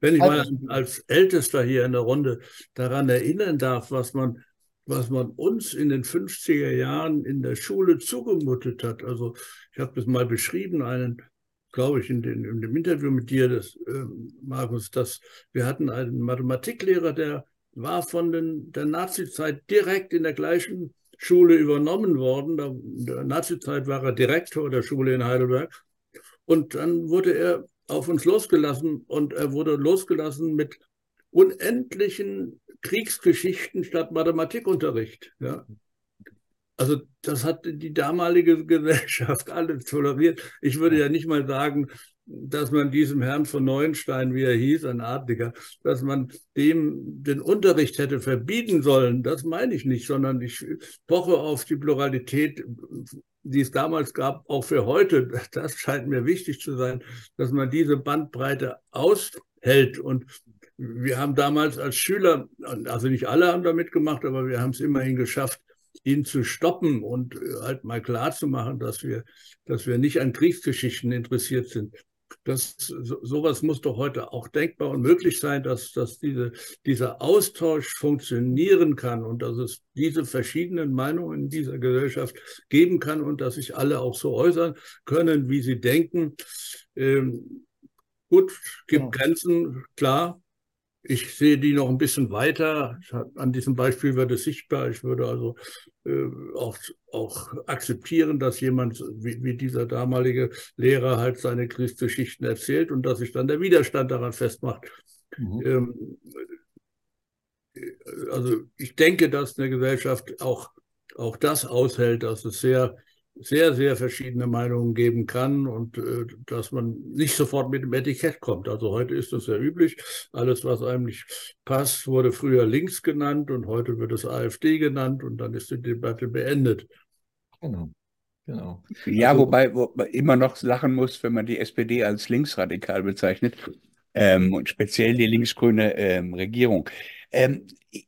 wenn ich mal Also- als Ältester hier in der Runde daran erinnern darf, was man, was man uns in den 50er Jahren in der Schule zugemutet hat. Also ich habe das mal beschrieben, einen, glaube ich, in, den, in dem Interview mit dir, das, ähm, Markus, dass wir hatten einen Mathematiklehrer, der war von den, der Nazizeit direkt in der gleichen Schule übernommen worden. Da, in der Nazizeit war er Direktor der Schule in Heidelberg. Und dann wurde er auf uns losgelassen und er wurde losgelassen mit unendlichen Kriegsgeschichten statt Mathematikunterricht. Ja. Also das hat die damalige Gesellschaft alles toleriert. Ich würde ja nicht mal sagen, dass man diesem Herrn von Neuenstein, wie er hieß, ein Adliger, dass man dem den Unterricht hätte verbieten sollen. Das meine ich nicht, sondern ich poche auf die Pluralität, die es damals gab, auch für heute. Das scheint mir wichtig zu sein, dass man diese Bandbreite aushält. Und wir haben damals als Schüler, also nicht alle haben da mitgemacht, aber wir haben es immerhin geschafft, ihn zu stoppen und halt mal klar zu machen, dass wir, dass wir nicht an Kriegsgeschichten interessiert sind. Das, so, sowas muss doch heute auch denkbar und möglich sein, dass, dass diese, dieser Austausch funktionieren kann und dass es diese verschiedenen Meinungen in dieser Gesellschaft geben kann und dass sich alle auch so äußern können, wie sie denken. Ähm, gut, gibt Genau. Grenzen, klar. Ich sehe die noch ein bisschen weiter. An diesem Beispiel wird es sichtbar. Ich würde also äh, auch, auch akzeptieren, dass jemand wie, wie dieser damalige Lehrer halt seine Kriegsgeschichten erzählt und dass sich dann der Widerstand daran festmacht. Mhm. Ähm, also ich denke, dass eine Gesellschaft auch, auch das aushält, dass es sehr sehr, sehr verschiedene Meinungen geben kann und äh, dass man nicht sofort mit dem Etikett kommt. Also heute ist das ja üblich. Alles, was einem nicht passt, wurde früher links genannt und heute wird es AfD genannt und dann ist die Debatte beendet. Genau. Genau. Ja, also, wobei wo man immer noch lachen muss, wenn man die SPD als linksradikal bezeichnet ähm, und speziell die linksgrüne ähm, Regierung. Ähm,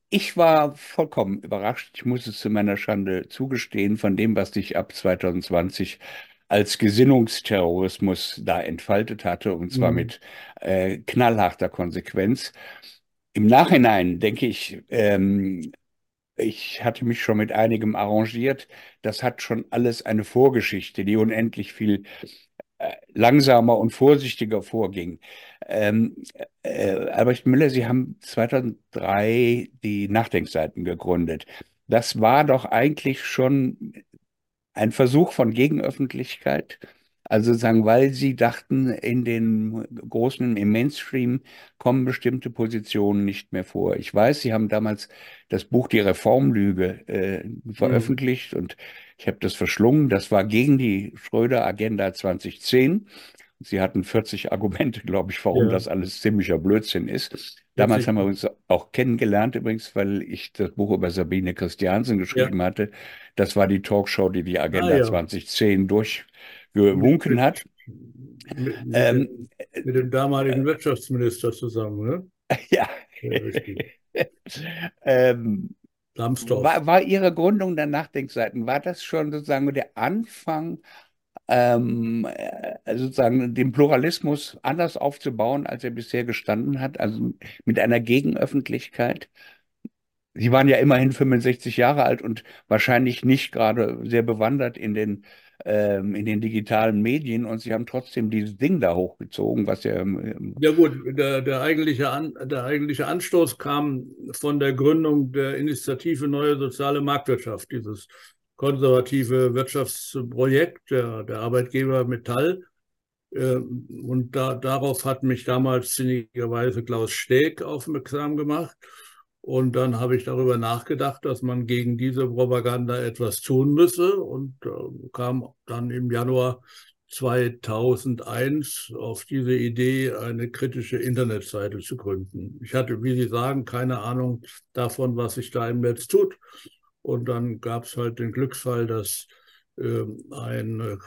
ich war vollkommen überrascht, ich muss es zu meiner Schande zugestehen, von dem, was sich ab 2020 als Gesinnungsterrorismus da entfaltet hatte, und zwar mhm. mit äh, knallharter Konsequenz. Im Nachhinein denke ich, ähm, ich hatte mich schon mit einigem arrangiert. Das hat schon alles eine Vorgeschichte, die unendlich viel langsamer und vorsichtiger vorging. Ähm, äh, Albrecht Müller, Sie haben 2003 die Nachdenkseiten gegründet. Das war doch eigentlich schon ein Versuch von Gegenöffentlichkeit. Also sagen, weil sie dachten, in den großen, im Mainstream kommen bestimmte Positionen nicht mehr vor. Ich weiß, sie haben damals das Buch Die Reformlüge äh, veröffentlicht mhm. und ich habe das verschlungen. Das war gegen die Schröder-Agenda 2010. Sie hatten 40 Argumente, glaube ich, warum ja. das alles ziemlicher Blödsinn ist. Damals haben wir uns auch kennengelernt übrigens, weil ich das Buch über Sabine Christiansen geschrieben ja. hatte. Das war die Talkshow, die die Agenda ah, ja. 2010 durch gewunken hat. Mit, mit, ähm, mit, dem damaligen Wirtschaftsminister zusammen, ne? Ja. ähm, war, war, Ihre Gründung der Nachdenkseiten, war das schon sozusagen der Anfang, ähm, äh, sozusagen den Pluralismus anders aufzubauen, als er bisher gestanden hat, also mit einer Gegenöffentlichkeit? Sie waren ja immerhin 65 Jahre alt und wahrscheinlich nicht gerade sehr bewandert in den ähm, in den digitalen Medien und sie haben trotzdem dieses Ding da hochgezogen, was ja. Ähm, ja, gut, der, der, eigentliche An, der eigentliche Anstoß kam von der Gründung der Initiative Neue Soziale Marktwirtschaft, dieses konservative Wirtschaftsprojekt der, der Arbeitgeber Metall. Ähm, und da, darauf hat mich damals sinnigerweise Klaus Steg aufmerksam gemacht. Und dann habe ich darüber nachgedacht, dass man gegen diese Propaganda etwas tun müsse und äh, kam dann im Januar 2001 auf diese Idee, eine kritische Internetseite zu gründen. Ich hatte, wie Sie sagen, keine Ahnung davon, was sich da im Netz tut. Und dann gab es halt den Glücksfall, dass äh, ein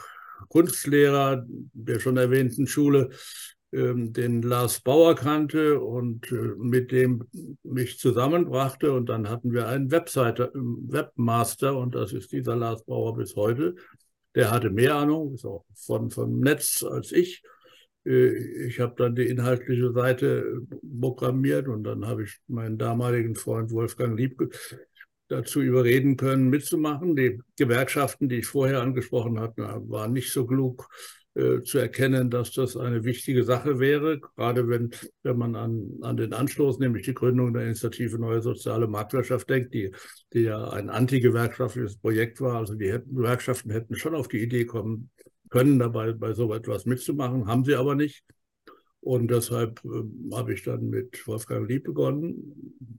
Kunstlehrer der schon erwähnten Schule ähm, den Lars Bauer kannte und äh, mit dem mich zusammenbrachte. Und dann hatten wir einen Webseite, Webmaster und das ist dieser Lars Bauer bis heute. Der hatte mehr Ahnung, von, vom Netz als ich. Äh, ich habe dann die inhaltliche Seite programmiert und dann habe ich meinen damaligen Freund Wolfgang Lieb dazu überreden können, mitzumachen. Die Gewerkschaften, die ich vorher angesprochen hatte, waren nicht so klug äh, zu erkennen, dass das eine wichtige Sache wäre, gerade wenn, wenn man an, an den Anstoß, nämlich die Gründung der Initiative Neue Soziale Marktwirtschaft denkt, die, die ja ein antigewerkschaftliches Projekt war. Also die hätten, Gewerkschaften hätten schon auf die Idee kommen können, dabei bei so etwas mitzumachen, haben sie aber nicht. Und deshalb äh, habe ich dann mit Wolfgang Lieb begonnen.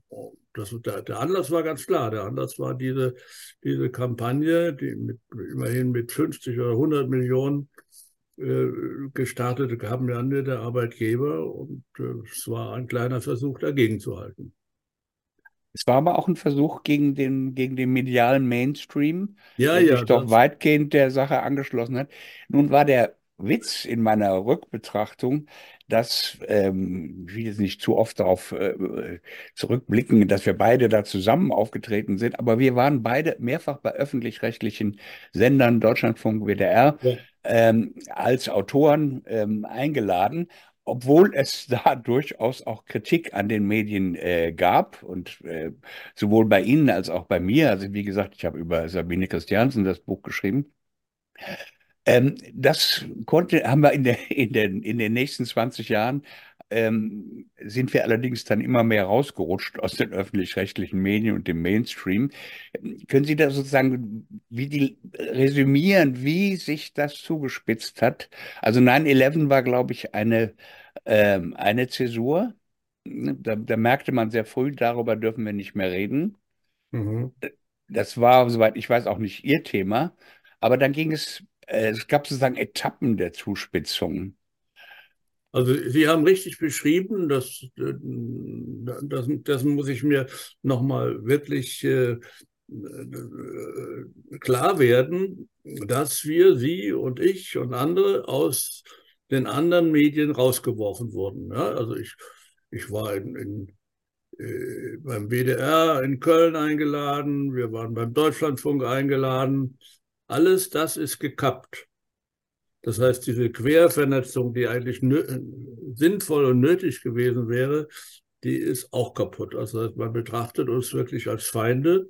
Das, der, der, Anlass war ganz klar. Der Anlass war diese, diese Kampagne, die mit, immerhin mit 50 oder 100 Millionen gestartet haben ja der Arbeitgeber und äh, es war ein kleiner Versuch dagegen zu halten. Es war aber auch ein Versuch gegen den, gegen den medialen Mainstream, ja, der ja, sich doch weitgehend der Sache angeschlossen hat. Nun war der Witz in meiner Rückbetrachtung, dass, ähm, ich will jetzt nicht zu oft darauf äh, zurückblicken, dass wir beide da zusammen aufgetreten sind, aber wir waren beide mehrfach bei öffentlich-rechtlichen Sendern, Deutschlandfunk, WDR, ja ähm, als Autoren ähm, eingeladen, obwohl es da durchaus auch Kritik an den Medien äh, gab und äh, sowohl bei Ihnen als auch bei mir. Also wie gesagt, ich habe über Sabine Christiansen das Buch geschrieben. Ähm, das konnte, haben wir in, der, in, den, in den nächsten 20 Jahren ähm, sind wir allerdings dann immer mehr rausgerutscht aus den öffentlich-rechtlichen Medien und dem Mainstream. Können Sie da sozusagen wie die resümieren, wie sich das zugespitzt hat? Also 9-11 war, glaube ich, eine, ähm, eine Zäsur. Da, da, merkte man sehr früh, darüber dürfen wir nicht mehr reden. Mhm. Das war, soweit ich weiß, auch nicht Ihr Thema. Aber dann ging es, äh, es gab sozusagen Etappen der Zuspitzung. Also Sie haben richtig beschrieben, das, äh, das, das muss ich mir nochmal wirklich äh, äh, klar werden, dass wir, Sie und ich und andere aus den anderen Medien rausgeworfen wurden. Ja, also ich, ich war in, in, äh, beim WDR in Köln eingeladen, wir waren beim Deutschlandfunk eingeladen. Alles das ist gekappt. Das heißt, diese Quervernetzung, die eigentlich sinnvoll und nötig gewesen wäre, die ist auch kaputt. Also man betrachtet uns wirklich als Feinde.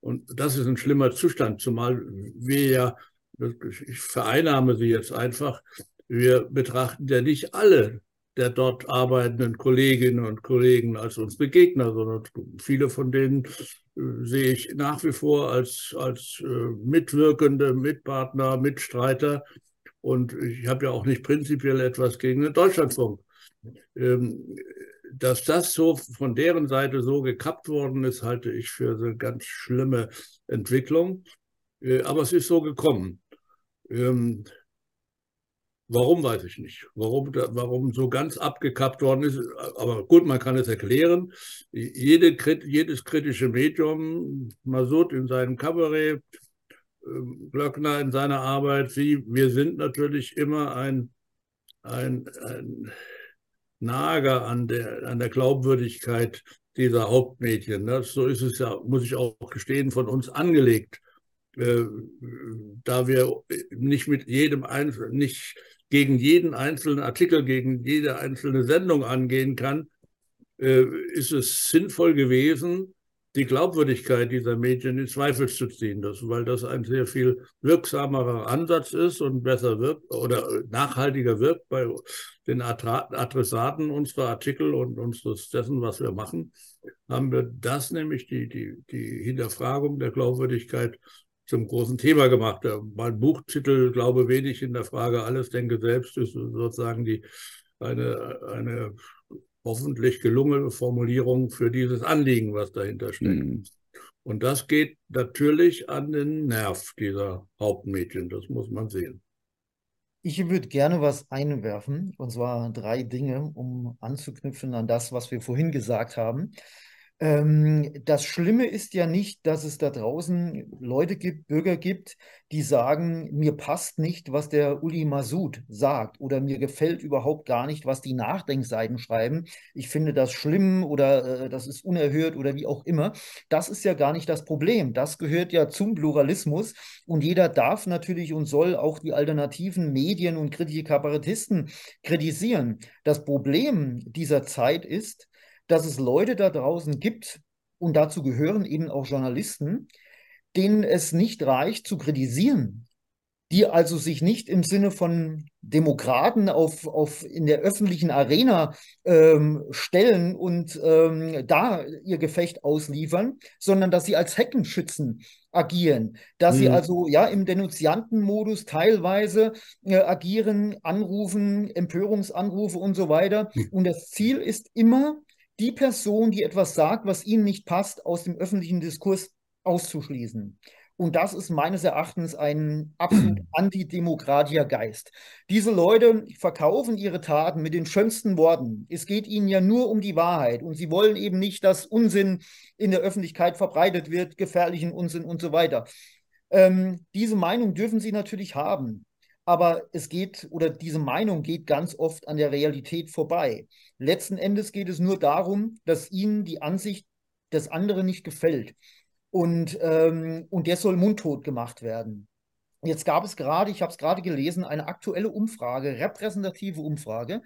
Und das ist ein schlimmer Zustand, zumal wir ja, ich vereinnahme sie jetzt einfach, wir betrachten ja nicht alle der dort arbeitenden Kolleginnen und Kollegen als unsere Gegner, sondern viele von denen äh, sehe ich nach wie vor als, als äh, Mitwirkende, Mitpartner, Mitstreiter und ich habe ja auch nicht prinzipiell etwas gegen den Deutschlandfunk. Ähm, dass das so von deren Seite so gekappt worden ist, halte ich für eine ganz schlimme Entwicklung. Äh, aber es ist so gekommen. Ähm, warum weiß ich nicht. Warum, warum so ganz abgekappt worden ist. Aber gut, man kann es erklären. Jede, jedes kritische Medium, Masud in seinem Kabarett, Glöckner in seiner Arbeit, Sie, wir sind natürlich immer ein, ein, ein Nager an der, an der Glaubwürdigkeit dieser Hauptmedien. Ne? So ist es ja, muss ich auch gestehen, von uns angelegt. Äh, da wir nicht mit jedem Einzelnen, nicht gegen jeden einzelnen Artikel, gegen jede einzelne Sendung angehen kann, äh, ist es sinnvoll gewesen, die Glaubwürdigkeit dieser Medien in Zweifel zu ziehen, das, weil das ein sehr viel wirksamerer Ansatz ist und besser wirkt oder nachhaltiger wirkt bei den Adressaten unserer Artikel und unseres dessen, was wir machen, haben wir das nämlich die, die, die Hinterfragung der Glaubwürdigkeit zum großen Thema gemacht. Mein Buchtitel Glaube wenig in der Frage alles, denke selbst ist sozusagen die eine, eine hoffentlich gelungene Formulierung für dieses Anliegen, was dahinter steckt. Mhm. Und das geht natürlich an den Nerv dieser Hauptmädchen, das muss man sehen. Ich würde gerne was einwerfen, und zwar drei Dinge, um anzuknüpfen an das, was wir vorhin gesagt haben. Ähm, das Schlimme ist ja nicht, dass es da draußen Leute gibt, Bürger gibt, die sagen, mir passt nicht, was der Uli Masud sagt oder mir gefällt überhaupt gar nicht, was die Nachdenkseiten schreiben. Ich finde das schlimm oder äh, das ist unerhört oder wie auch immer. Das ist ja gar nicht das Problem. Das gehört ja zum Pluralismus und jeder darf natürlich und soll auch die alternativen Medien und kritische Kabarettisten kritisieren. Das Problem dieser Zeit ist, dass es Leute da draußen gibt, und dazu gehören eben auch Journalisten, denen es nicht reicht zu kritisieren, die also sich nicht im Sinne von Demokraten auf, auf in der öffentlichen Arena ähm, stellen und ähm, da ihr Gefecht ausliefern, sondern dass sie als Heckenschützen agieren, dass mhm. sie also ja im Denunziantenmodus teilweise äh, agieren, anrufen, Empörungsanrufe und so weiter. Mhm. Und das Ziel ist immer, die Person, die etwas sagt, was ihnen nicht passt, aus dem öffentlichen Diskurs auszuschließen. Und das ist meines Erachtens ein absolut antidemokratischer Geist. Diese Leute verkaufen ihre Taten mit den schönsten Worten. Es geht ihnen ja nur um die Wahrheit. Und sie wollen eben nicht, dass Unsinn in der Öffentlichkeit verbreitet wird, gefährlichen Unsinn und so weiter. Ähm, diese Meinung dürfen sie natürlich haben aber es geht oder diese Meinung geht ganz oft an der Realität vorbei. Letzten Endes geht es nur darum, dass ihnen die Ansicht des anderen nicht gefällt. Und, ähm, und der soll mundtot gemacht werden. Jetzt gab es gerade, ich habe es gerade gelesen, eine aktuelle Umfrage, repräsentative Umfrage.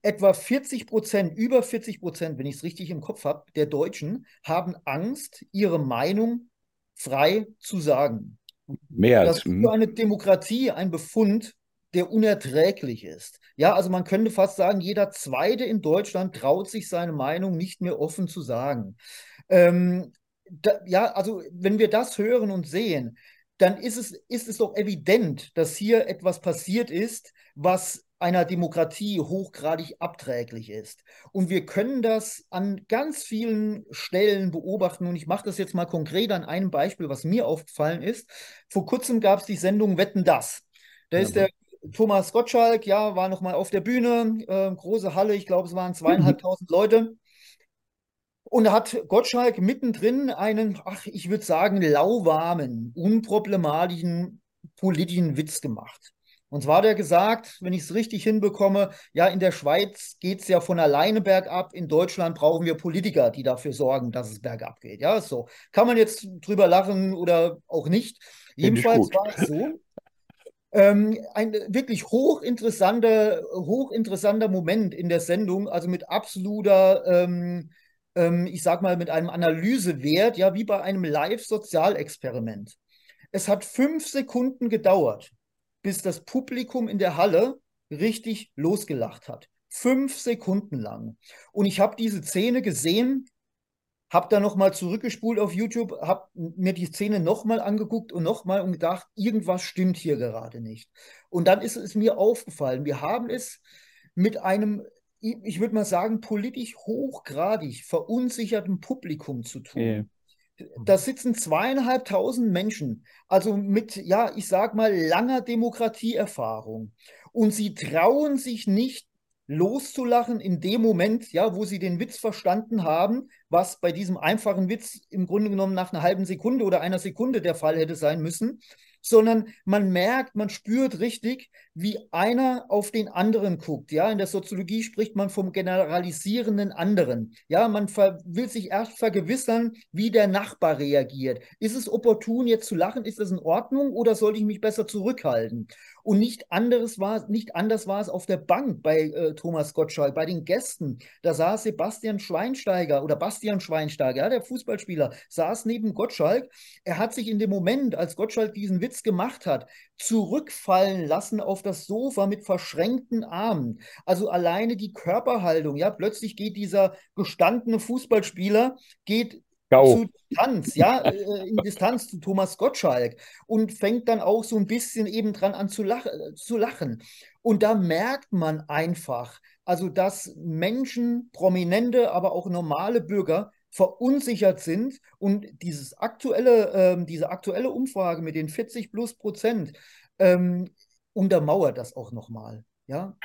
Etwa 40 Prozent, über 40 Prozent, wenn ich es richtig im Kopf habe, der Deutschen haben Angst, ihre Meinung frei zu sagen. Mehr. Das ist für eine Demokratie ein Befund, der unerträglich ist. Ja, also man könnte fast sagen, jeder Zweite in Deutschland traut sich seine Meinung nicht mehr offen zu sagen. Ähm, da, ja, also wenn wir das hören und sehen, dann ist es, ist es doch evident, dass hier etwas passiert ist, was einer Demokratie hochgradig abträglich ist. Und wir können das an ganz vielen Stellen beobachten. Und ich mache das jetzt mal konkret an einem Beispiel, was mir aufgefallen ist. Vor kurzem gab es die Sendung Wetten das. Da ist der Thomas Gottschalk, ja, war nochmal auf der Bühne, äh, große Halle, ich glaube, es waren zweieinhalbtausend Leute. Und da hat Gottschalk mittendrin einen, ach, ich würde sagen, lauwarmen, unproblematischen politischen Witz gemacht. Und zwar hat er gesagt, wenn ich es richtig hinbekomme, ja, in der Schweiz geht es ja von alleine bergab, in Deutschland brauchen wir Politiker, die dafür sorgen, dass es bergab geht. Ja, so. Kann man jetzt drüber lachen oder auch nicht. Jedenfalls war es so. Ähm, ein wirklich hochinteressanter, hochinteressanter Moment in der Sendung, also mit absoluter, ähm, ähm, ich sag mal, mit einem Analysewert, ja, wie bei einem Live-Sozialexperiment. Es hat fünf Sekunden gedauert, bis das Publikum in der Halle richtig losgelacht hat. Fünf Sekunden lang. Und ich habe diese Szene gesehen, habe da nochmal zurückgespult auf YouTube, habe mir die Szene nochmal angeguckt und nochmal und gedacht, irgendwas stimmt hier gerade nicht. Und dann ist es mir aufgefallen, wir haben es mit einem, ich würde mal sagen, politisch hochgradig verunsicherten Publikum zu tun. Yeah. Da sitzen zweieinhalbtausend Menschen, also mit, ja, ich sag mal, langer Demokratieerfahrung. Und sie trauen sich nicht loszulachen in dem Moment, ja, wo sie den Witz verstanden haben, was bei diesem einfachen Witz im Grunde genommen nach einer halben Sekunde oder einer Sekunde der Fall hätte sein müssen sondern man merkt, man spürt richtig, wie einer auf den anderen guckt. Ja, in der Soziologie spricht man vom generalisierenden anderen. Ja, man will sich erst vergewissern, wie der Nachbar reagiert. Ist es opportun, jetzt zu lachen? Ist das in Ordnung oder sollte ich mich besser zurückhalten? Und nicht anderes war, nicht anders war es auf der Bank bei äh, Thomas Gottschalk, bei den Gästen. Da saß Sebastian Schweinsteiger oder Bastian Schweinsteiger, ja, der Fußballspieler, saß neben Gottschalk. Er hat sich in dem Moment, als Gottschalk diesen Witz gemacht hat, zurückfallen lassen auf das Sofa mit verschränkten Armen. Also alleine die Körperhaltung, ja, plötzlich geht dieser gestandene Fußballspieler, geht Go. zu Distanz, ja, äh, in Distanz zu Thomas Gottschalk und fängt dann auch so ein bisschen eben dran an zu, lach, zu lachen. Und da merkt man einfach, also dass Menschen, prominente, aber auch normale Bürger verunsichert sind und dieses aktuelle, äh, diese aktuelle Umfrage mit den 40 plus Prozent ähm, untermauert das auch nochmal. Ja?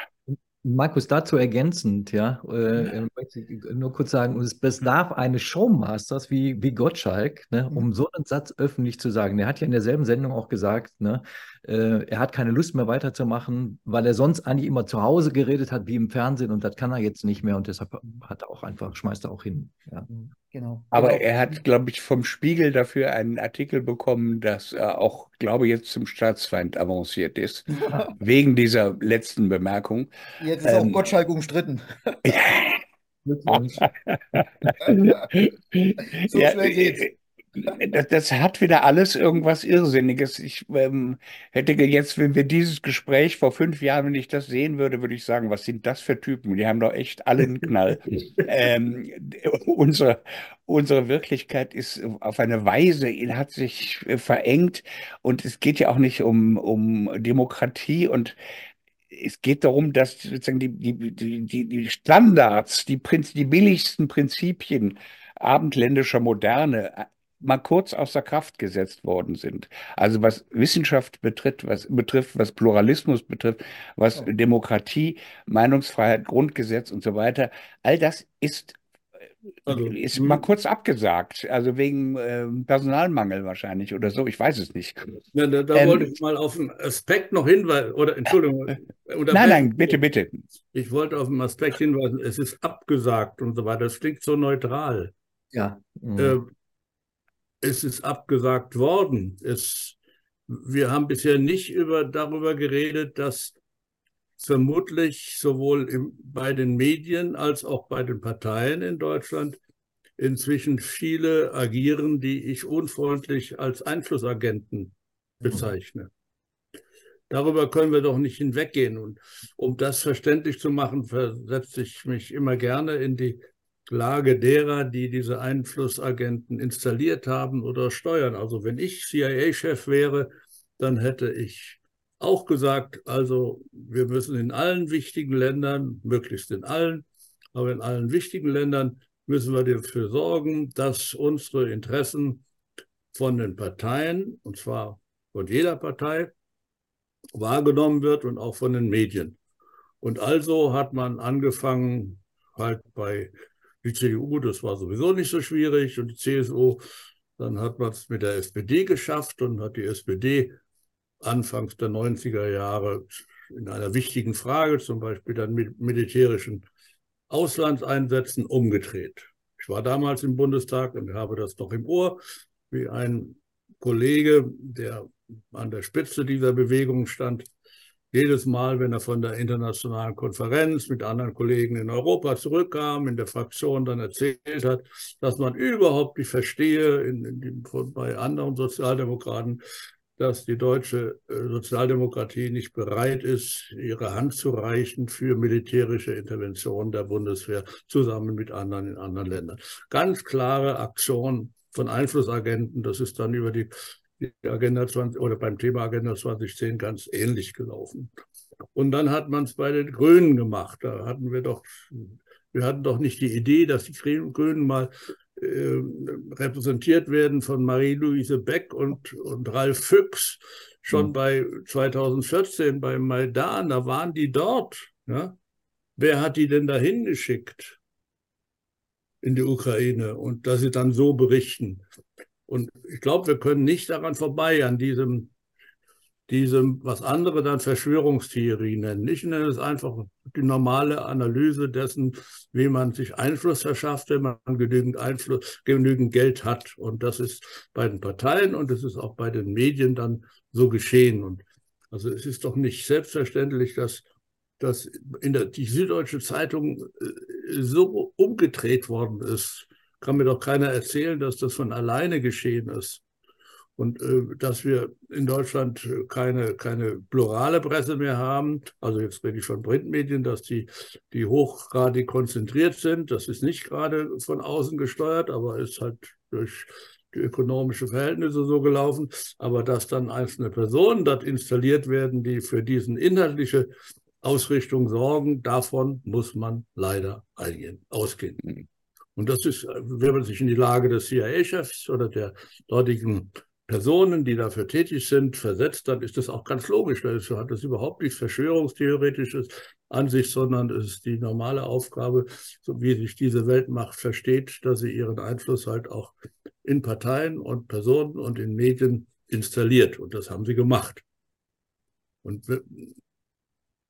Markus, dazu ergänzend, ja, äh, ja. möchte ich nur kurz sagen, es bedarf eines Showmasters wie, wie Gottschalk, ne, um mhm. so einen Satz öffentlich zu sagen. Er hat ja in derselben Sendung auch gesagt, ne, äh, er hat keine Lust mehr weiterzumachen, weil er sonst eigentlich immer zu Hause geredet hat, wie im Fernsehen, und das kann er jetzt nicht mehr und deshalb hat er auch einfach, schmeißt er auch hin. Ja. Genau. Aber genau. er hat, glaube ich, vom Spiegel dafür einen Artikel bekommen, dass er auch, glaube ich, jetzt zum Staatsfeind avanciert ist, ja. wegen dieser letzten Bemerkung. Jetzt ist ähm, auch Gottschalk umstritten. so ja, schnell geht's. Das, das, hat wieder alles irgendwas Irrsinniges. Ich ähm, hätte jetzt, wenn wir dieses Gespräch vor fünf Jahren, wenn ich das sehen würde, würde ich sagen, was sind das für Typen? Die haben doch echt alle einen Knall. ähm, unsere, unsere Wirklichkeit ist auf eine Weise, hat sich verengt und es geht ja auch nicht um, um Demokratie und es geht darum, dass sozusagen die, die, die, die Standards, die, Prinz, die billigsten Prinzipien abendländischer Moderne mal kurz außer Kraft gesetzt worden sind. Also was Wissenschaft betrifft, was betrifft, was Pluralismus betrifft, was oh. Demokratie, Meinungsfreiheit, Grundgesetz und so weiter, all das ist also, ist mal kurz abgesagt, also wegen äh, Personalmangel wahrscheinlich oder so, ich weiß es nicht. Ja, da, da ähm, wollte ich mal auf einen Aspekt noch hinweisen, oder Entschuldigung. Äh, nein, nein, bitte, bitte. Ich wollte auf einen Aspekt hinweisen, es ist abgesagt und so weiter, das klingt so neutral. Ja. Mhm. Äh, es ist abgesagt worden. Es, wir haben bisher nicht über, darüber geredet, dass vermutlich sowohl im, bei den Medien als auch bei den Parteien in Deutschland inzwischen viele agieren, die ich unfreundlich als Einflussagenten bezeichne. Darüber können wir doch nicht hinweggehen. Und um das verständlich zu machen, versetze ich mich immer gerne in die Lage derer, die diese Einflussagenten installiert haben oder steuern. Also wenn ich CIA-Chef wäre, dann hätte ich auch gesagt, also wir müssen in allen wichtigen Ländern, möglichst in allen, aber in allen wichtigen Ländern müssen wir dafür sorgen, dass unsere Interessen von den Parteien, und zwar von jeder Partei, wahrgenommen wird und auch von den Medien. Und also hat man angefangen, halt bei die CDU, das war sowieso nicht so schwierig, und die CSU, dann hat man es mit der SPD geschafft und hat die SPD anfangs der 90er Jahre in einer wichtigen Frage, zum Beispiel dann mit militärischen Auslandseinsätzen, umgedreht. Ich war damals im Bundestag und habe das noch im Ohr, wie ein Kollege, der an der Spitze dieser Bewegung stand, jedes Mal, wenn er von der internationalen Konferenz mit anderen Kollegen in Europa zurückkam, in der Fraktion dann erzählt hat, dass man überhaupt nicht verstehe in, in, bei anderen Sozialdemokraten, dass die deutsche äh, Sozialdemokratie nicht bereit ist, ihre Hand zu reichen für militärische Interventionen der Bundeswehr zusammen mit anderen in anderen Ländern. Ganz klare Aktion von Einflussagenten. Das ist dann über die die Agenda 20 oder beim Thema Agenda 2010 ganz ähnlich gelaufen. Und dann hat man es bei den Grünen gemacht. Da hatten wir doch, wir hatten doch nicht die Idee, dass die Grünen mal äh, repräsentiert werden von Marie-Louise Beck und, und Ralf Füchs. Schon mhm. bei 2014 beim Maidan, da waren die dort. Ja? Wer hat die denn dahin geschickt in die Ukraine? Und dass sie dann so berichten. Und ich glaube, wir können nicht daran vorbei, an diesem, diesem, was andere dann Verschwörungstheorie nennen. Ich nenne es einfach die normale Analyse dessen, wie man sich Einfluss verschafft, wenn man genügend Einfluss, genügend Geld hat. Und das ist bei den Parteien und es ist auch bei den Medien dann so geschehen. Und also es ist doch nicht selbstverständlich, dass dass in der, die Süddeutsche Zeitung äh, so umgedreht worden ist kann mir doch keiner erzählen, dass das von alleine geschehen ist. Und äh, dass wir in Deutschland keine, keine plurale Presse mehr haben, also jetzt rede ich von Printmedien, dass die, die hochgradig konzentriert sind. Das ist nicht gerade von außen gesteuert, aber ist halt durch die ökonomischen Verhältnisse so gelaufen. Aber dass dann einzelne Personen dort installiert werden, die für diesen inhaltliche Ausrichtung sorgen, davon muss man leider eingehen, ausgehen. Und das ist, wenn man sich in die Lage des CIA-Chefs oder der dortigen Personen, die dafür tätig sind, versetzt, dann ist das auch ganz logisch. Das hat das überhaupt nichts Verschwörungstheoretisches an sich, sondern es ist die normale Aufgabe, so wie sich diese Weltmacht versteht, dass sie ihren Einfluss halt auch in Parteien und Personen und in Medien installiert. Und das haben sie gemacht. Und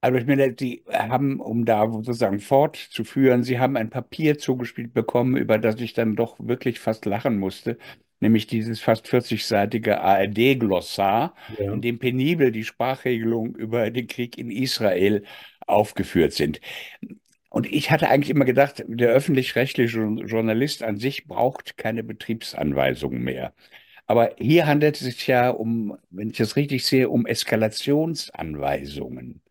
also ich meine, Sie haben, um da sozusagen fortzuführen, Sie haben ein Papier zugespielt bekommen, über das ich dann doch wirklich fast lachen musste, nämlich dieses fast 40-seitige ARD-Glossar, ja. in dem penibel die Sprachregelungen über den Krieg in Israel aufgeführt sind. Und ich hatte eigentlich immer gedacht, der öffentlich-rechtliche Journalist an sich braucht keine Betriebsanweisungen mehr. Aber hier handelt es sich ja um, wenn ich das richtig sehe, um Eskalationsanweisungen.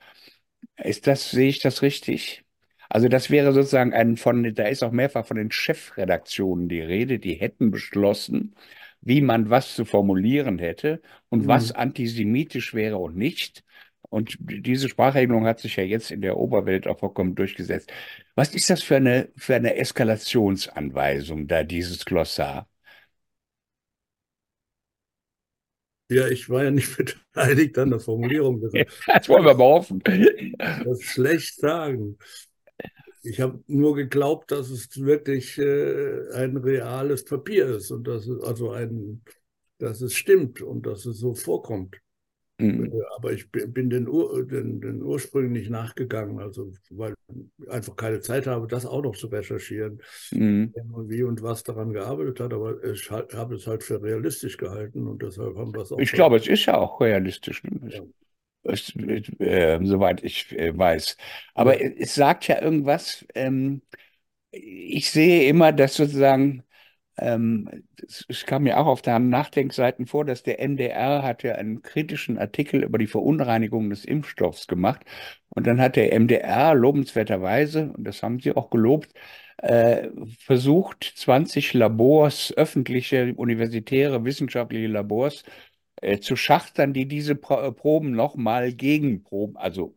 Ist das, sehe ich das richtig? Also das wäre sozusagen ein von, da ist auch mehrfach von den Chefredaktionen die Rede, die hätten beschlossen, wie man was zu formulieren hätte und mhm. was antisemitisch wäre und nicht. Und diese Sprachregelung hat sich ja jetzt in der Oberwelt auch vollkommen durchgesetzt. Was ist das für eine, für eine Eskalationsanweisung da, dieses Glossar? Ja, ich war ja nicht beteiligt an der Formulierung. Das wollen wir mal hoffen. Das schlecht sagen. Ich habe nur geglaubt, dass es wirklich äh, ein reales Papier ist und dass es also ein, dass es stimmt und dass es so vorkommt. Mhm. Äh, aber ich bin den, Ur, den, den, Ursprüngen nicht nachgegangen, also weil ich einfach keine Zeit habe, das auch noch zu recherchieren, mhm. wie und was daran gearbeitet hat. Aber ich habe es halt für realistisch gehalten und deshalb haben wir es auch. Ich glaube, es ist ja auch realistisch. Ne? Ja. Es, äh, soweit ich äh, weiß. Aber ja. es sagt ja irgendwas. Ähm, ich sehe immer, dass sozusagen ähm, es kam mir auch auf der Nachdenkseiten vor, dass der NDR hat ja einen kritischen Artikel über die Verunreinigung des Impfstoffs gemacht. Und dann hat der MDR lobenswerterweise, und das haben sie auch gelobt, äh, versucht, 20 Labors, öffentliche, universitäre, wissenschaftliche Labors äh, zu schachtern, die diese Pro Proben nochmal gegenproben, also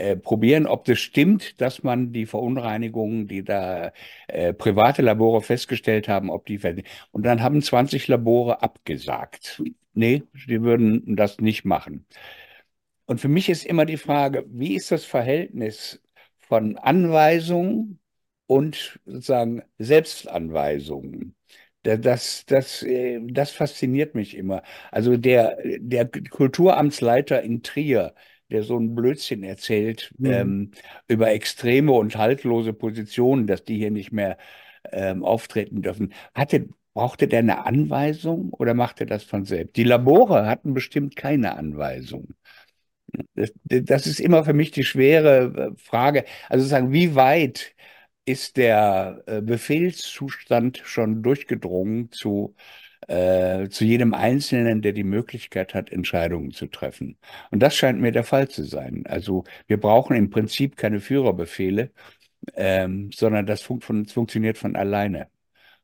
äh, probieren, ob das stimmt, dass man die Verunreinigungen, die da äh, private Labore festgestellt haben, ob die und dann haben 20 Labore abgesagt. Nee, die würden das nicht machen. Und für mich ist immer die Frage, wie ist das Verhältnis von Anweisungen und sozusagen Selbstanweisungen? Das, das, äh, das fasziniert mich immer. Also der, der Kulturamtsleiter in Trier, der so ein Blödsinn erzählt mhm. ähm, über extreme und haltlose Positionen, dass die hier nicht mehr ähm, auftreten dürfen. Hatte, brauchte der eine Anweisung oder machte das von selbst? Die Labore hatten bestimmt keine Anweisung. Das, das ist immer für mich die schwere äh, Frage. Also sagen, wie weit ist der äh, Befehlszustand schon durchgedrungen zu, äh, zu jedem Einzelnen, der die Möglichkeit hat, Entscheidungen zu treffen. Und das scheint mir der Fall zu sein. Also wir brauchen im Prinzip keine Führerbefehle, ähm, sondern das fun von, funktioniert von alleine.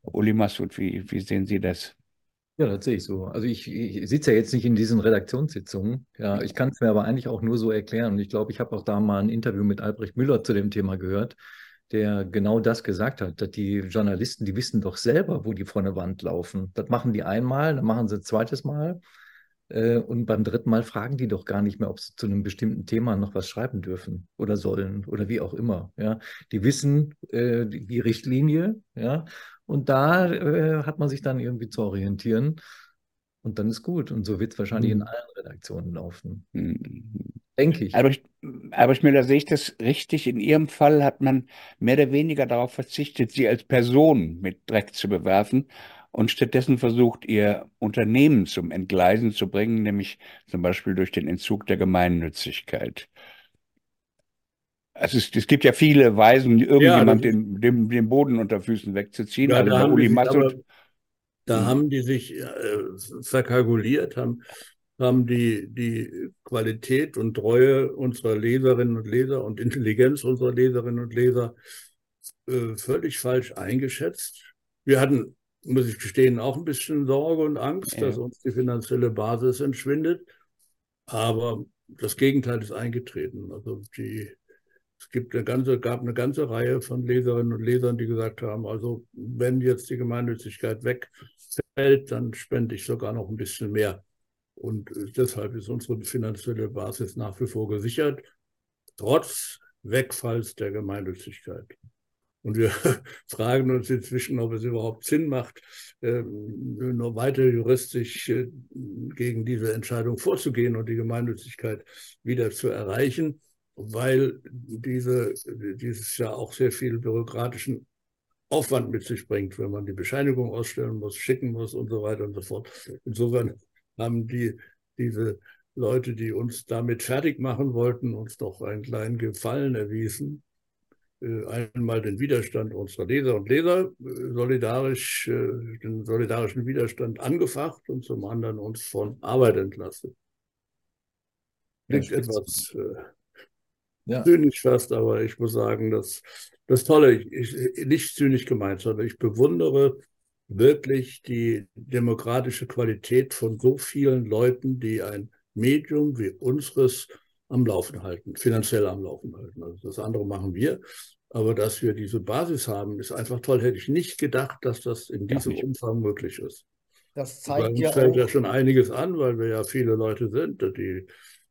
Uli Massoud, wie, wie sehen Sie das? Ja, das sehe ich so. Also ich, ich sitze ja jetzt nicht in diesen Redaktionssitzungen. Ja, ich kann es mir aber eigentlich auch nur so erklären. Und ich glaube, ich habe auch da mal ein Interview mit Albrecht Müller zu dem Thema gehört der genau das gesagt hat, dass die Journalisten, die wissen doch selber, wo die vor eine Wand laufen. Das machen die einmal, dann machen sie ein zweites Mal äh, und beim dritten Mal fragen die doch gar nicht mehr, ob sie zu einem bestimmten Thema noch was schreiben dürfen oder sollen oder wie auch immer. Ja, die wissen äh, die Richtlinie, ja, und da äh, hat man sich dann irgendwie zu orientieren. Und dann ist gut. Und so wird es wahrscheinlich mhm. in allen Redaktionen laufen. Denke ich. Aber ich, aber ich mir, sehe ich das richtig. In Ihrem Fall hat man mehr oder weniger darauf verzichtet, Sie als Person mit Dreck zu bewerfen und stattdessen versucht, Ihr Unternehmen zum Entgleisen zu bringen, nämlich zum Beispiel durch den Entzug der Gemeinnützigkeit. Also es, es gibt ja viele Weisen, irgendjemand ja, den, den, den, Boden unter Füßen wegzuziehen. Ja, also da, haben sich, aber, da hm. haben die sich äh, verkalkuliert, haben haben die, die Qualität und Treue unserer Leserinnen und Leser und Intelligenz unserer Leserinnen und Leser äh, völlig falsch eingeschätzt. Wir hatten, muss ich gestehen, auch ein bisschen Sorge und Angst, ja. dass uns die finanzielle Basis entschwindet. Aber das Gegenteil ist eingetreten. Also die, es gibt eine ganze, gab eine ganze Reihe von Leserinnen und Lesern, die gesagt haben, also wenn jetzt die Gemeinnützigkeit wegfällt, dann spende ich sogar noch ein bisschen mehr. Und äh, deshalb ist unsere finanzielle Basis nach wie vor gesichert, trotz Wegfalls der Gemeinnützigkeit. Und wir fragen uns inzwischen, ob es überhaupt Sinn macht, ähm, noch weiter juristisch äh, gegen diese Entscheidung vorzugehen und die Gemeinnützigkeit wieder zu erreichen, weil diese, dieses ja auch sehr viel bürokratischen Aufwand mit sich bringt, wenn man die Bescheinigung ausstellen muss, schicken muss und so weiter und so fort. Insofern haben die, diese Leute, die uns damit fertig machen wollten, uns doch einen kleinen Gefallen erwiesen. Äh, einmal den Widerstand unserer Leser und Leser äh, solidarisch, äh, den solidarischen Widerstand angefacht und zum anderen uns von Arbeit entlastet. Klingt ja, etwas ja. zynisch fast, aber ich muss sagen, dass das Tolle, ich, ich, nicht zynisch gemeint, sondern ich bewundere wirklich die demokratische Qualität von so vielen Leuten, die ein Medium wie unseres am Laufen halten, finanziell am Laufen halten. Also das andere machen wir. Aber dass wir diese Basis haben, ist einfach toll. Hätte ich nicht gedacht, dass das in diesem ja, Umfang möglich ist. Das zeigt ja fällt ja schon einiges an, weil wir ja viele Leute sind, die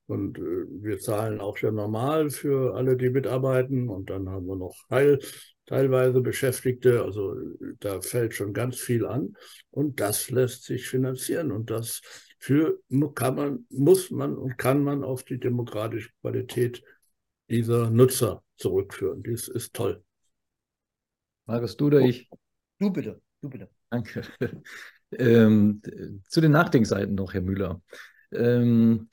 und äh, wir zahlen auch ja normal für alle, die mitarbeiten. Und dann haben wir noch Teil, teilweise Beschäftigte. Also da fällt schon ganz viel an. Und das lässt sich finanzieren. Und das für, kann man, muss man und kann man auf die demokratische Qualität dieser Nutzer zurückführen. Dies ist toll. Markus, du oder ich? Du bitte, du bitte. Danke. Ähm, zu den Nachdenkseiten noch, Herr Müller. Ähm,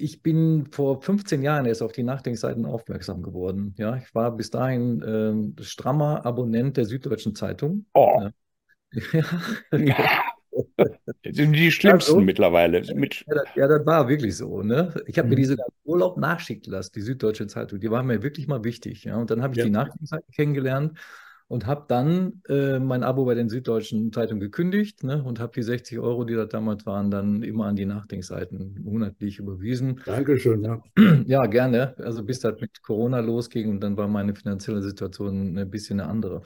ich bin vor 15 Jahren erst auf die Nachdenkseiten aufmerksam geworden. Ja, ich war bis dahin ähm, strammer Abonnent der Süddeutschen Zeitung. Oh. Ja. ja. Sind die schlimmsten also, mittlerweile. Mit ja, das, ja, das war wirklich so. Ne? Ich habe mhm. mir diese Urlaub nachschicken lassen, die Süddeutsche Zeitung. Die war mir wirklich mal wichtig. Ja? Und dann habe ich ja. die Nachdenkseiten kennengelernt und habe dann äh, mein Abo bei den Süddeutschen Zeitungen gekündigt ne, und habe die 60 Euro, die das damals waren, dann immer an die Nachdenkseiten monatlich überwiesen. Dankeschön, ja. Ja, gerne. Also bis das mit Corona losging und dann war meine finanzielle Situation ein bisschen eine andere.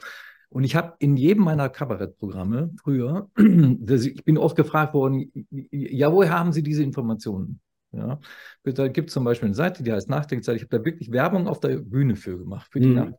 Und ich habe in jedem meiner Kabarettprogramme früher, ich bin oft gefragt worden, ja, woher haben Sie diese Informationen? Ja, da gibt es zum Beispiel eine Seite, die heißt Nachdenkzeit. Ich habe da wirklich Werbung auf der Bühne für gemacht, für die mhm.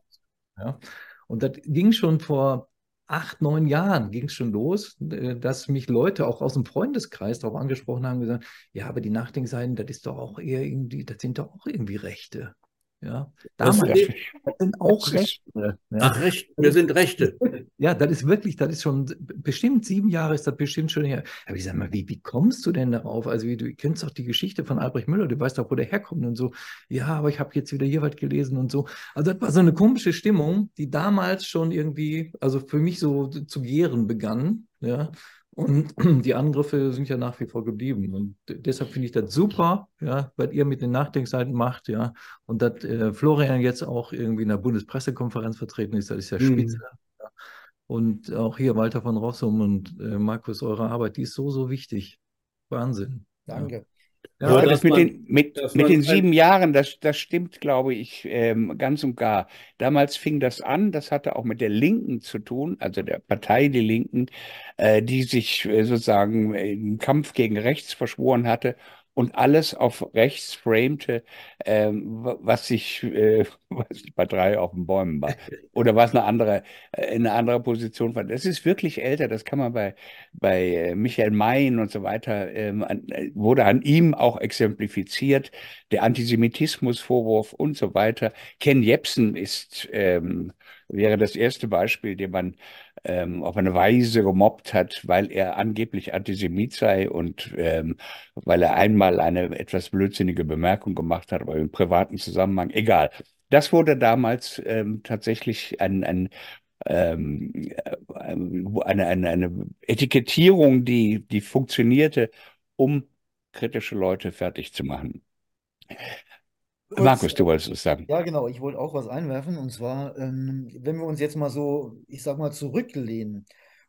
Ja. Und das ging schon vor acht, neun Jahren ging es schon los, äh, dass mich Leute auch aus dem Freundeskreis darauf angesprochen haben, gesagt, ja, aber die Nachdenkseiten, das ist doch auch eher irgendwie, das sind doch auch irgendwie Rechte. Ja, damals das, sind auch Rechte. Ja. Ach, Recht, wir sind Rechte. Ja, das ist wirklich, das ist schon bestimmt sieben Jahre ist das bestimmt schon her. Aber ich sage mal, wie, wie kommst du denn darauf? Also, wie, du kennst doch die Geschichte von Albrecht Müller, du weißt doch, wo der herkommt und so. Ja, aber ich habe jetzt wieder hier was gelesen und so. Also, das war so eine komische Stimmung, die damals schon irgendwie, also für mich so zu gären begann. Ja, und die Angriffe sind ja nach wie vor geblieben. Und deshalb finde ich das super, ja, was ihr mit den Nachdenkseiten macht, ja. Und dass äh, Florian jetzt auch irgendwie in der Bundespressekonferenz vertreten ist, das ist ja mhm. spitze. Ja. Und auch hier Walter von Rossum und äh, Markus, eure Arbeit, die ist so, so wichtig. Wahnsinn. Danke. Ja. Ja, das mit, man, den, mit, mit den sieben Jahren, das, das stimmt, glaube ich, ähm, ganz und gar. Damals fing das an, das hatte auch mit der Linken zu tun, also der Partei Die Linken, äh, die sich äh, sozusagen im Kampf gegen rechts verschworen hatte und alles auf rechts framte, ähm, was sich, äh, bei drei auf den Bäumen war. Oder was eine andere, äh, in eine andere Position war. Das ist wirklich älter, das kann man bei, bei äh, Michael Mayen und so weiter, ähm, äh, wurde an ihm auch exemplifiziert, der Antisemitismusvorwurf und so weiter. Ken Jebsen ist, ähm, wäre das erste Beispiel, den man ähm, auf eine Weise gemobbt hat, weil er angeblich Antisemit sei und ähm, weil er einmal eine etwas blödsinnige Bemerkung gemacht hat, aber im privaten Zusammenhang, egal. Das wurde damals ähm, tatsächlich ein, ein ähm, äh, eine, eine, eine Etikettierung, die, die funktionierte, um kritische Leute fertig zu machen. Kurz, Markus, du wolltest es sagen. Ja, genau. Ich wollte auch was einwerfen. Und zwar, ähm, wenn wir uns jetzt mal so, ich sag mal, zurücklehnen